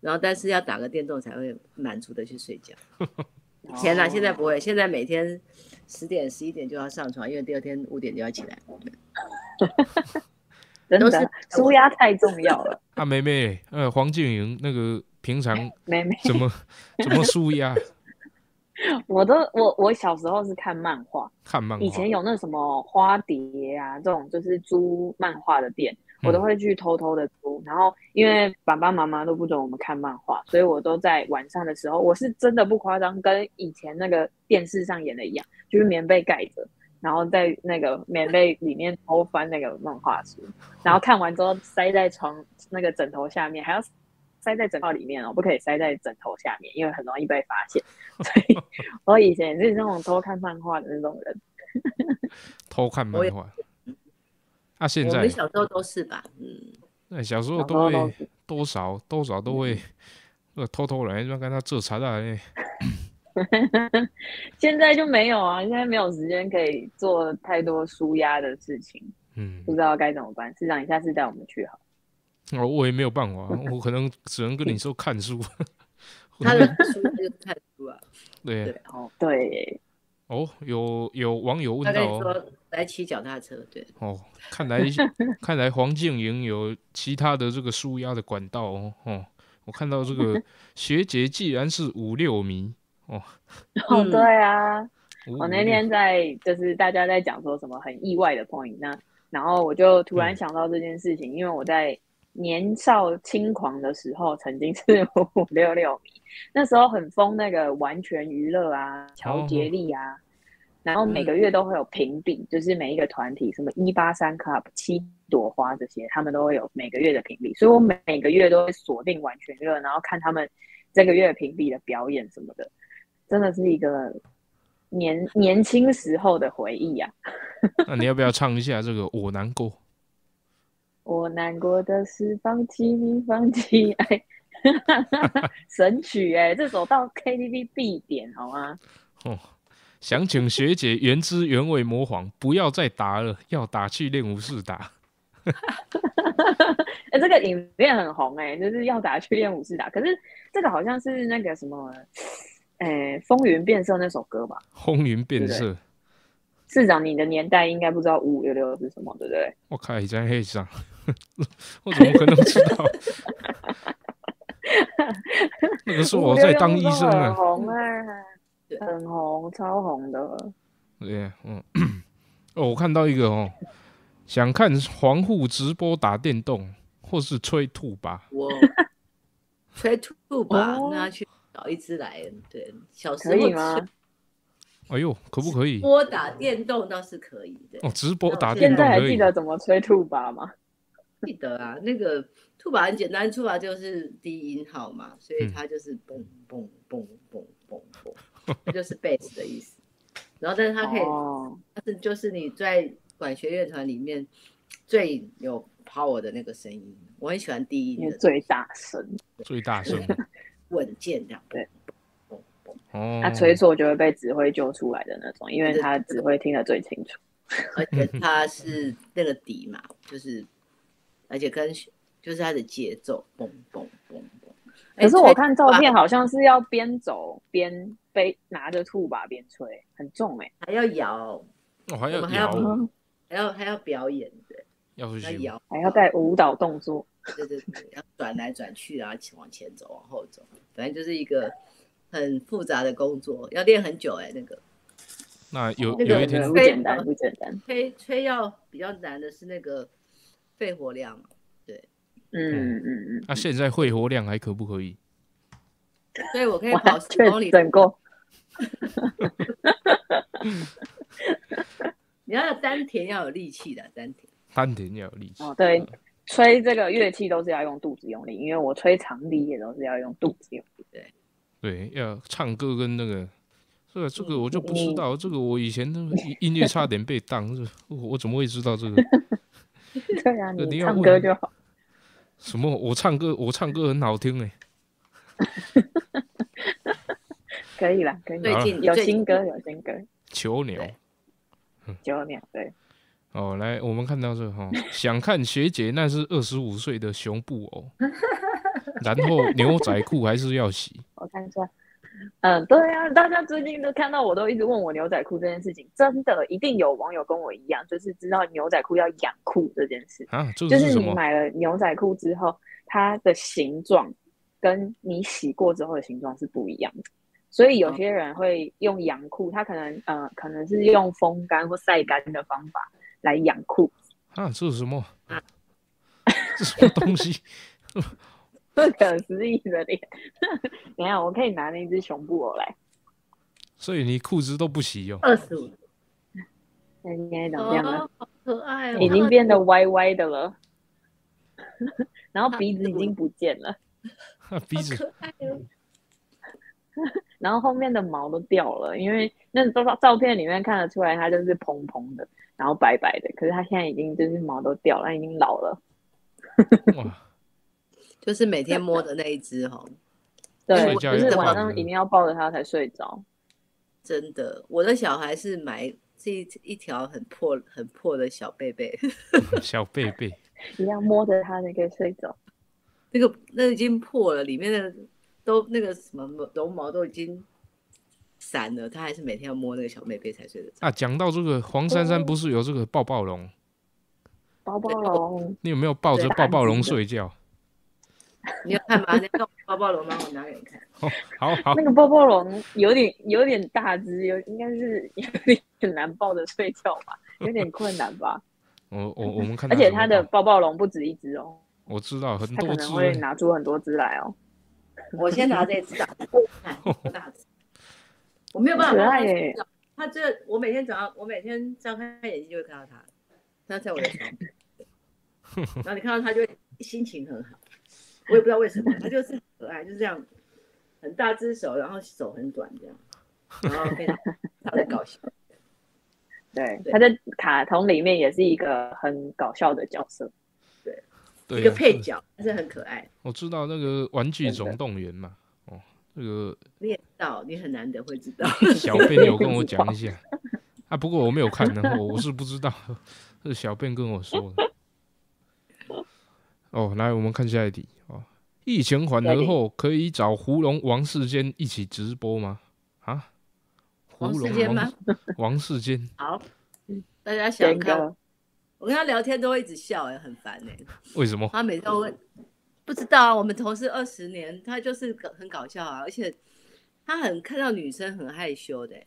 然后但是要打个电动才会满足的去睡觉。以前啦，哦现在不会，现在每天十点十一点就要上床，因为第二天五点就要起来。都 是真的，舒压太重要了。啊，妹妹，呃，黄静莹那个平常妹妹，怎么 怎么舒压？我都我我小时候是看漫画，看漫画，以前有那什么花蝶啊，这种就是租漫画的店，我都会去偷偷的租。然后因为爸爸妈妈都不准我们看漫画，所以我都在晚上的时候，我是真的不夸张，跟以前那个电视上演的一样，就是棉被盖着，然后在那个棉被里面偷翻那个漫画书，然后看完之后塞在床那个枕头下面，还要。塞在枕套里面哦，不可以塞在枕头下面，因为很容易被发现。所以我以前也是那种偷看漫画的那种人。偷看漫画。啊，现在我们小时候都是吧，嗯，那小时候都会多少多少都会，呃，偷偷来让跟他做茶的。现在就没有啊，现在没有时间可以做太多舒压的事情，嗯不，知道该怎么办。市长，你下次带我们去好了。哦，我也没有办法，我可能只能跟你说看书。他的书就是看书啊。对对哦，对，哦，有有网友问到说来骑脚踏车，对，哦，看来看来黄静莹有其他的这个舒压的管道哦。哦，我看到这个 学姐既然是五六迷哦，哦，嗯对啊，五我那天在就是大家在讲说什么很意外的 point，那然后我就突然嗯想到这件事情，因为我在年少轻狂的时候曾经是五六六迷，那时候很疯那个完全娱乐啊、乔杰利啊，然后每个月都会有评比，就是每一个团体什么一八三 Club、七朵花这些，他们都会有每个月的评比，所以我每每个月都会锁定完全娱乐，然后看他们这个月评比的表演什么的，真的是一个年年轻时候的回忆啊！那你要不要唱一下这个我难过？我难过的是放弃你，放弃爱，神曲哎、这首到 KTV 必点好吗？哦，想请学姐原汁原味模仿，不要再打了，要打去练武士打。哎、这个影片很红哎、就是要打去练武士打，可是这个好像是那个什么，哎、风云变色那首歌吧？风云变对色，市长，你的年代应该不知道五五六六是什么，对不对？我靠，在黑上，我怎么可能知道？那个是我在当医生很啊。红哎、对很红，超红的。对，嗯，哦，我看到一个哦，想看黄户直播打电动，或是吹兔吧。我 吹兔吧，哦那去找一只来，对，小时可以候吗？哎呦，可不可以？播打电动倒是可以的，哦，直播打现现在还记电动可以。得怎么吹兔吧吗？记得啊，那个兔把很简单，兔把就是低音号嘛，所以嗯它就是嘣嘣嘣嘣嘣嘣，它就是贝斯的意思。然后，但是它可以，哦，它是就是你在管弦乐团里面最有 power 的那个声音，我很喜欢低音最大声，最大声 稳健这样。对嘣嘣，哦。他吹错就会被指挥救出来的那种，因为他指挥听得最清楚。而且他是那个底嘛，就是而且跟就是它的节奏，嘣嘣嘣嘣。哎可是我看照片好像是要边走边背拿着兔把边吹，很重哎、还要摇，哦，还要我们还要还要还要表演，对，要摇，还要带舞蹈动作。对对对，要转来转去啊，往前走，往后走，反正就是一个很复杂的工作，要练很久哎、那个那有那个有一天不简单，不简单。吹吹要比较难的是那个肺活量，对嗯嗯嗯，那现在肺活量还可不可以？所以我可以跑十公里，整过。你要有丹田要有力气的丹田。丹田要有力气。哦，对，吹这个乐器都是要用肚子用力，因为我吹长笛也都是要用肚子用力。对，对要唱歌跟那个这个这个我就不知道，这个我以前那个音 音乐差点被当，这我我怎么会知道这个？对啊，你唱歌就好。什么？我唱歌我唱歌很好听哎、可以啦，可以最。近有新歌，有新歌，囚鸟对九秒对。哦，来我们看到这个哈、想看学姐那是二十五岁的熊布偶，然后牛仔裤还是要洗。我看一下，嗯，对啊，大家最近都看到我都一直问我牛仔裤这件事情，真的一定有网友跟我一样，就是知道牛仔裤要养裤这件事，就是你？买了牛仔裤之后，它的形状跟你洗过之后的形状是不一样的。所以有些人会用养裤，他可能呃可能是用风干或晒干的方法来养裤，啊，这是什么？这什么东西？不可思议的脸。等一下，我可以拿那只熊布偶来，所以你裤子都不洗哦？二十五，那现在长这样了。可爱哦，已经变得歪歪的了，然后鼻子已经不见了，鼻可爱哦。然后后面的毛都掉了，因为那照照片里面看得出来它就是蓬蓬的，然后白白的，可是它现在已经就是毛都掉了，已经老了。哇，就是每天摸的那一只哈，对，睡就是晚上一定要抱着它才睡着。真的，我的小孩是买这一一条很破很破的小贝贝，小贝贝，一样摸着它才可以睡着。那个那已经破了，里面的都那个什么绒毛都已经散了，他还是每天要摸那个小贝贝才睡得着。啊，讲到这个，黄珊珊不是有这个抱抱龙？抱抱龙，你有没有抱着抱抱龙睡觉？你要看吗？那个包包龙吗？我拿给你看。好好那个包包龙有点有点大只，有应该是有点难抱着睡觉吧，有点困难吧。我我我们看，而且它的包包龙不止一只哦，我知道很它可多只能会拿出很多只来哦。我先拿这只大只，看大只。我没有办法可帮他爱耶睡觉，他这我每天早上，我每天张开眼睛就会看到它，它在我的床边，然后你看到它就会心情很好，我也不知道为什么，他就是很可爱，就是这样，很大只手，然后手很短这样，然后非常 他在搞笑，对，他在卡通里面也是一个很搞笑的角色。对一个对啊这配角，但是很可爱。我知道那个《玩具总动员》嘛，哦，这个你也知道，你很难得会知道。小便有跟我讲一下 啊，不过我没有看呢，我我是不知道，是小便跟我说的。哦，来，我们看下一题哦。疫情缓和后，可以找胡龙、王世坚一起直播吗？啊？胡王世龙、坚吗王王世坚，好，大家想真看，我跟他聊天都会一直笑、哎，很烦哎、为什么？他每次都会不知道啊，我们同事二十年，他就是个很搞笑啊，而且他很看到女生很害羞的欸、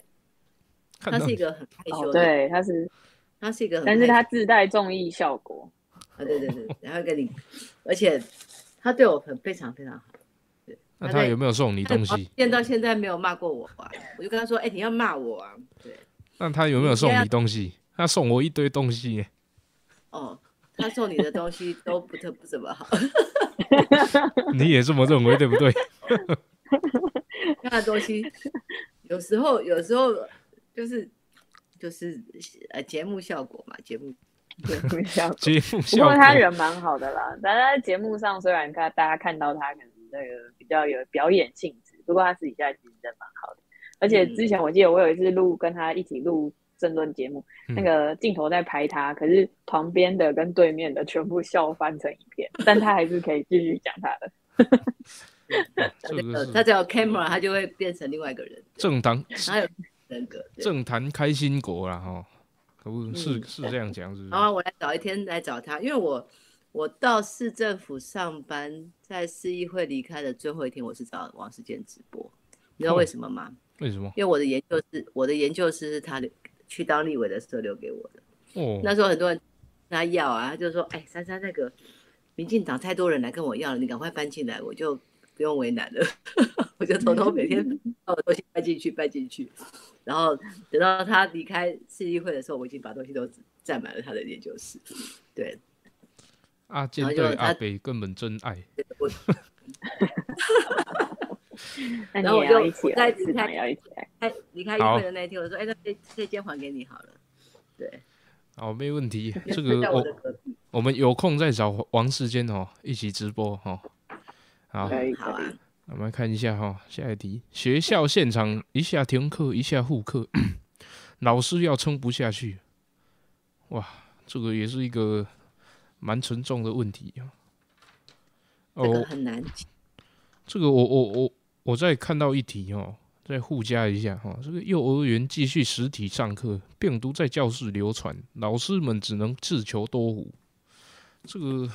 他是一个很害羞哦，的，对，他是，他是一个很但是他自带综艺效果。啊，对对对，然后跟你，而且他对我很非常非常好，那他有没有送你东西？见到现在没有骂过我啊，我就跟他说，哎、你要骂我啊，对，那他有没有送你东西？他送我一堆东西耶，哦，他送你的东西都不特不怎么好，你也这么认为对不对？他的东西有时候有时候就是就是呃节目效果嘛，节目 节目效果。节目不过他人蛮好的啦，但他在节目上虽然看大家看到他可能那个比较有表演性质，不过他私底下其实真的蛮好的。而且之前我记得我有一次录跟他一起录争论节目，嗯那个镜头在拍他，可是旁边的跟对面的全部笑翻成一片，但他还是可以继续讲他的。他只要 camera，他就会变成另外一个人，政党他有人格。对政坛开心果啦哈，是嗯是这样讲是？然后我来找一天来找他，因为我我到市政府上班，在市议会离开的最后一天，我是找王世坚直播，你知道为什么吗？为什么？因为我的研究室，我的研究室是他留去当立委的时候留给我的。哦，那时候很多人跟他要啊，他就说：“哎，珊珊那个民进党太多人来跟我要了，你赶快搬进来，我就不用为难了。”我就偷偷每天 把我东西搬进去，搬进去。然后等到他离开市议会的时候，我已经把东西都占满了他的研究室。对，阿健对阿北根本真爱，然后我就在离开离开议会的那一天，我说：“哎，那这这间还给你好了。”对，好，没问题。这个我我们有空再找王世坚哦，一起直播哈。好，可以好啊我们来看一下哈，下一题，学校现场一下停课，一下复课，老师要撑不下去。哇，这个也是一个蛮沉重的问题啊。这个哦，很难。这个我我我我再看到一题哦，再附加一下哈，这个幼儿园继续实体上课，病毒在教室流传，老师们只能自求多福。这个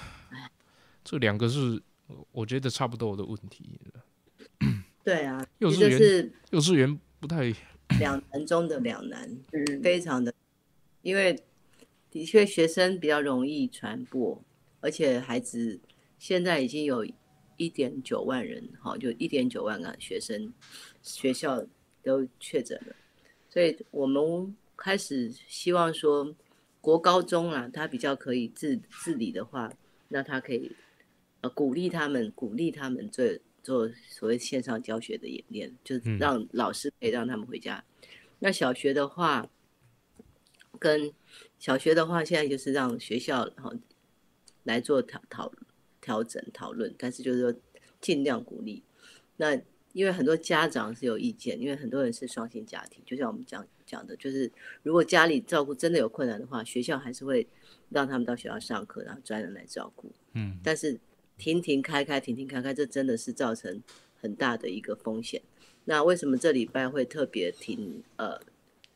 这两个是我觉得差不多的问题了。对啊，幼稚园是幼稚园不太两难中的两难，嗯，非常的，因为的确学生比较容易传播，而且孩子现在已经有一点九万人，哈，就一点九万个学生学校都确诊了，所以我们开始希望说，国高中啊，他比较可以自自理的话，那他可以呃鼓励他们，鼓励他们做做所谓线上教学的演练，就是嗯让老师可以让他们回家。那小学的话，跟小学的话，现在就是让学校然后来做讨讨调整讨论，但是就是说尽量鼓励。那因为很多家长是有意见，因为很多人是双薪家庭，就像我们讲讲的，就是如果家里照顾真的有困难的话，学校还是会让他们到学校上课，然后专人来照顾。嗯但是停停开开，停停开开，这真的是造成很大的一个风险。那为什么这礼拜会特别停呃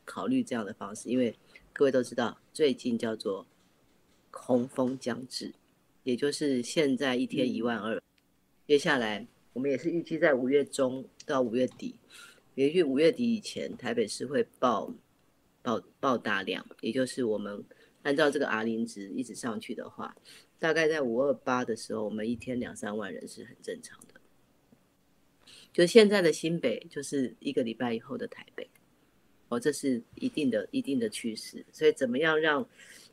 考虑这样的方式？因为各位都知道，最近叫做洪峰将至，也就是现在一天一万二，接下来我们也是预计在五月中到五月底，也许五月底以前，台北市会报报报大量，也就是我们按照这个 R 零值一直上去的话，大概在五二八的时候，我们一天两三万人是很正常的。就现在的新北，就是一个礼拜以后的台北，哦，这是一定的、一定的趋势。所以，怎么样让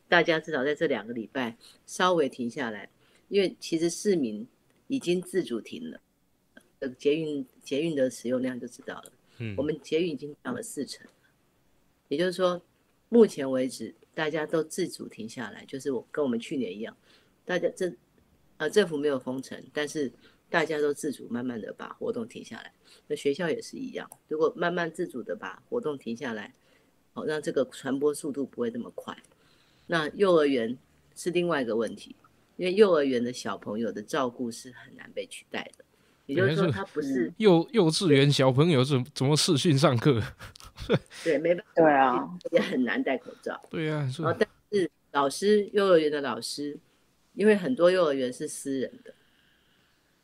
大家至少在这两个礼拜稍微停下来？因为其实市民已经自主停了，呃，捷运捷运的使用量就知道了。嗯我们捷运已经降了四成，也就是说，目前为止大家都自主停下来，就是我跟我们去年一样，大家政呃政府没有封城，但是大家都自主慢慢的把活动停下来。那学校也是一样，如果慢慢自主的把活动停下来，哦，让这个传播速度不会那么快。那幼儿园是另外一个问题，因为幼儿园的小朋友的照顾是很难被取代的，也就是说，他不是幼幼稚园小朋友怎怎么视讯上课？对没办法，对啊，也很难戴口罩。对呀、是然后但是老师，幼儿园的老师，因为很多幼儿园是私人的，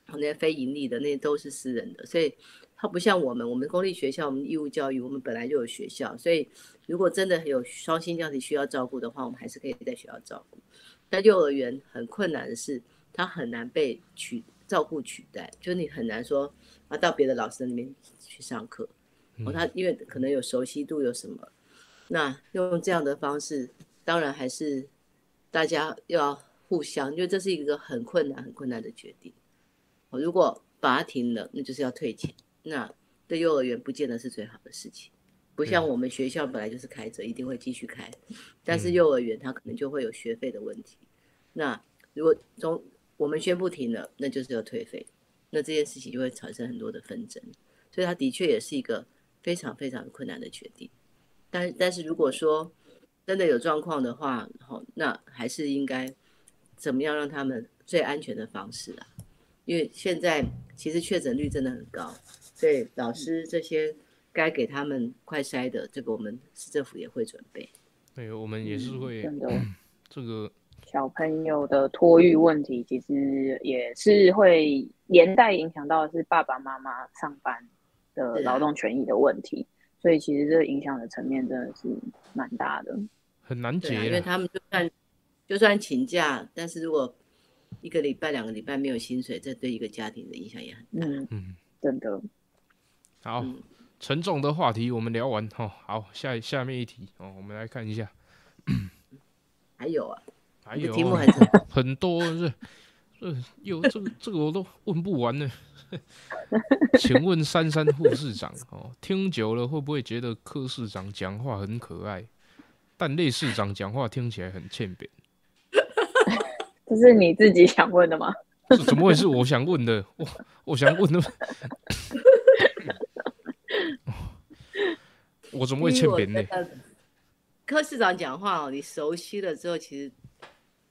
那些非盈利的那些都是私人的，所以它不像我们，我们公立学校，我们义务教育，我们本来就有学校，所以如果真的有双薪家庭需要照顾的话，我们还是可以在学校照顾。但幼儿园很困难的是，它很难被取照顾取代，就是你很难说啊到别的老师那边去上课，哦，他因为可能有熟悉度有什么，那用这样的方式，当然还是大家要互相，因为这是一个很困难、很困难的决定。我如果把它停了，那就是要退钱，那对幼儿园不见得是最好的事情。不像我们学校本来就是开着，一定会继续开，但是幼儿园它可能就会有学费的问题。那如果从我们宣布停了，那就是要退费，那这件事情就会产生很多的纷争。所以它的确也是一个非常非常困难的决定。但但是如果说真的有状况的话，好，那还是应该怎么样让他们最安全的方式啊？因为现在其实确诊率真的很高，所以老师这些该给他们快筛的，这个我们市政府也会准备。对，我们也是会、真的。这个小朋友的托育问题，其实也是会连带影响到的是爸爸妈妈上班的劳动权益的问题，所以其实这个影响的层面真的是蛮大的。很难对啊，因为。他们就算就算请假，但是如果一个礼拜、两个礼拜没有薪水，这对一个家庭的影响也很大。嗯，嗯，真的。好，嗯沉重的话题我们聊完哈、好，下下面一题哦，我们来看一下，还有啊，还有题目哦很很多是这有这个这个我都问不完呢。请问珊珊护士长哦，听久了会不会觉得柯市长讲话很可爱，但类市长讲话听起来很欠扁？这是你自己想问的吗？这怎么会是我想问的？我我想问的，我怎么会欠扁呢？柯市长讲话哦，你熟悉了之后，其实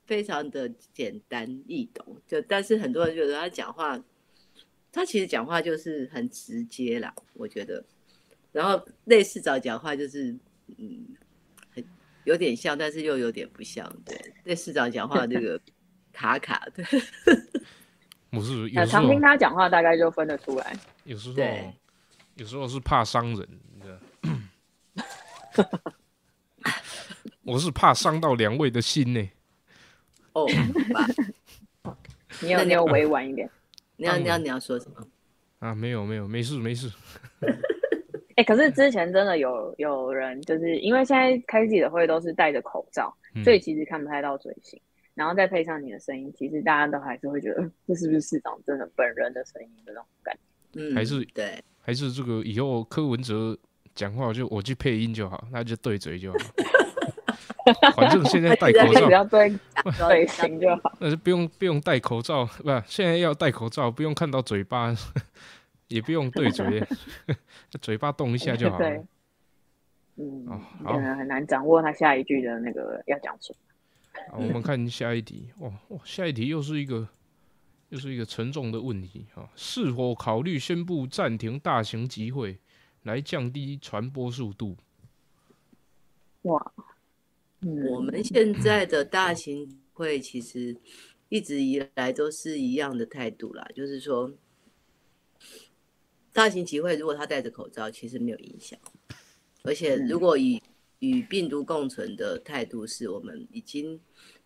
非常的简单易懂。就但是很多人觉得他讲话，他其实讲话就是很直接啦，我觉得。然后类市长讲话就是嗯，很有点像，但是又有点不像。对，类市长讲话这个卡卡的。我是有时常听他讲话，大概就分得出来。有时候有时候是怕伤人，你知道 我是怕伤到两位的心呢。哦，你有那你你有委婉一点。你要你要你要说什么？啊，没有没有，没事没事。哎、可是之前真的有有人，就是因为现在开记者会都是戴着口罩，嗯所以其实看不太到嘴型，然后再配上你的声音，其实大家都还是会觉得，呃这是不是市长真的本人的声音的那种感觉？嗯，还是对，还是这个以后柯文哲讲话就我去配音就好，那就对嘴就好。反正现在戴口罩只，要对说嘴型就好。那就不用不用戴口罩，不，现在要戴口罩，不用看到嘴巴，也不用对嘴，嘴巴动一下就好对。，嗯，哦好可能很难掌握他下一句的那个要讲什么。好，我们看下一题。哇哇，下一题又是一个又是一个沉重的问题啊！是否考虑宣布暂停大型集会，来降低传播速度？哇，嗯，我们现在的大型会其实一直以来都是一样的态度啦，就是说，大型集会如果他戴着口罩，其实没有影响，而且如果以与病毒共存的态度，是我们已经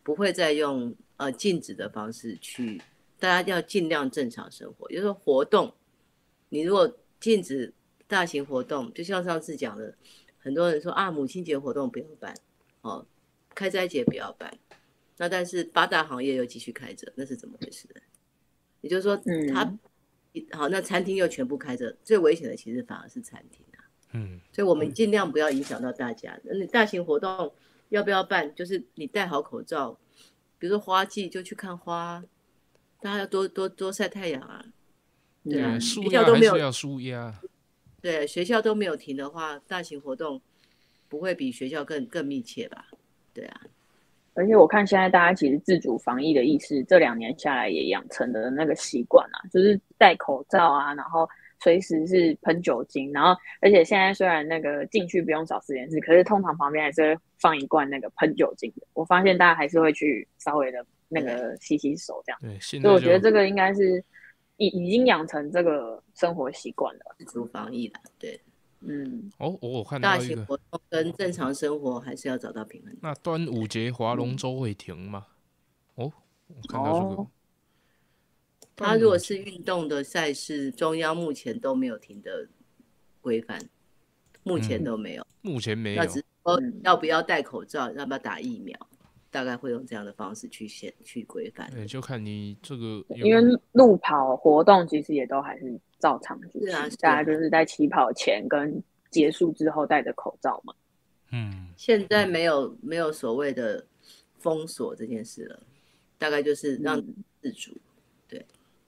不会再用呃禁止的方式去，大家要尽量正常生活，就是说活动，你如果禁止大型活动，就像上次讲的，很多人说啊，母亲节活动不要办。哦，开斋节不要办，那但是八大行业又继续开着，那是怎么回事呢？也就是说，嗯他好，那餐厅又全部开着，最危险的其实反而是餐厅啊。嗯，所以我们尽量不要影响到大家。那你大型活动要不要办？就是你戴好口罩，比如说花季就去看花，大家要多多多晒太阳啊。对啊学校都没有压还是要舒压。对，学校都没有停的话，大型活动不会比学校更更密切吧？对啊，而且我看现在大家其实自主防疫的意识，这两年下来也养成的那个习惯啊，就是戴口罩啊，然后随时是喷酒精，然后而且现在虽然那个进去不用扫实验室，可是通常旁边还是会放一罐那个喷酒精的。我发现大家还是会去稍微的那个洗洗手这样，对，现所以我觉得这个应该是已已经养成这个生活习惯了。自主防疫啦，对。嗯，哦，我有看大到一个，型活动跟正常生活还是要找到平衡。那端午节划龙舟会停吗？哦，我看到这个哦，它如果是运动的赛事，中央目前都没有停的规范，目前嗯都没有。目前没有那，只是说嗯要不要戴口罩，要不要打疫苗，大概会用这样的方式去限去规范。对，就看你这个因为路跑活动其实也都还是照常举行，是啊是啊大家就是在起跑前跟结束之后戴着口罩嘛。嗯，现在没有没有所谓的封锁这件事了，大概就是让嗯自主。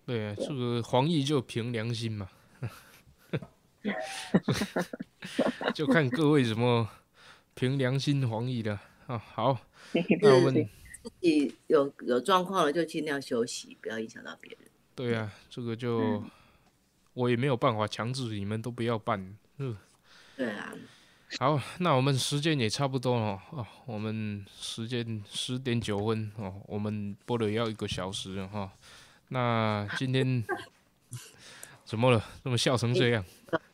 对啊，这个黄奕就凭良心嘛，就看各位怎么凭良心黄奕的啊。好，那我们自己有有状况了就尽量休息，不要影响到别人。对啊，这个就嗯我也没有办法强制你们都不要办。嗯，对啊，好，那我们时间也差不多了哦，我们时间十点九分哦，我们播了要一个小时了哈。那今天 怎么了？怎么笑成这样？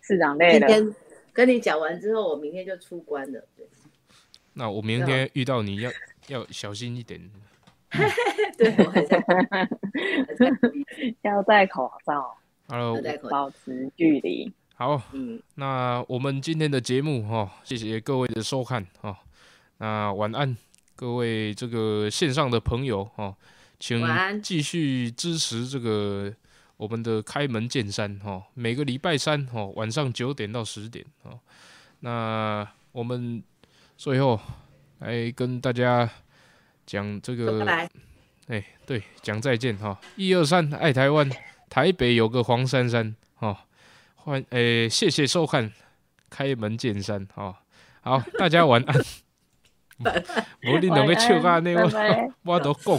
市长累了，今天跟你讲完之后，我明天就出关了。对，那我明天遇到你要要小心一点。对要戴口罩，Hello。保持距离。好，嗯，那我们今天的节目哈、哦，谢谢各位的收看哈、哦。那晚安，各位这个线上的朋友哦，请继续支持这个我们的开门见山哈，每个礼拜三哈晚上九点到十点哦。那我们最后来跟大家讲这个。哎，对，讲再见哈，一二三，爱台湾，台北有个黄珊珊哈，欢诶，谢谢收看，开门见山哈，好，大家晚安。无你两个笑甲安尼，我我都讲。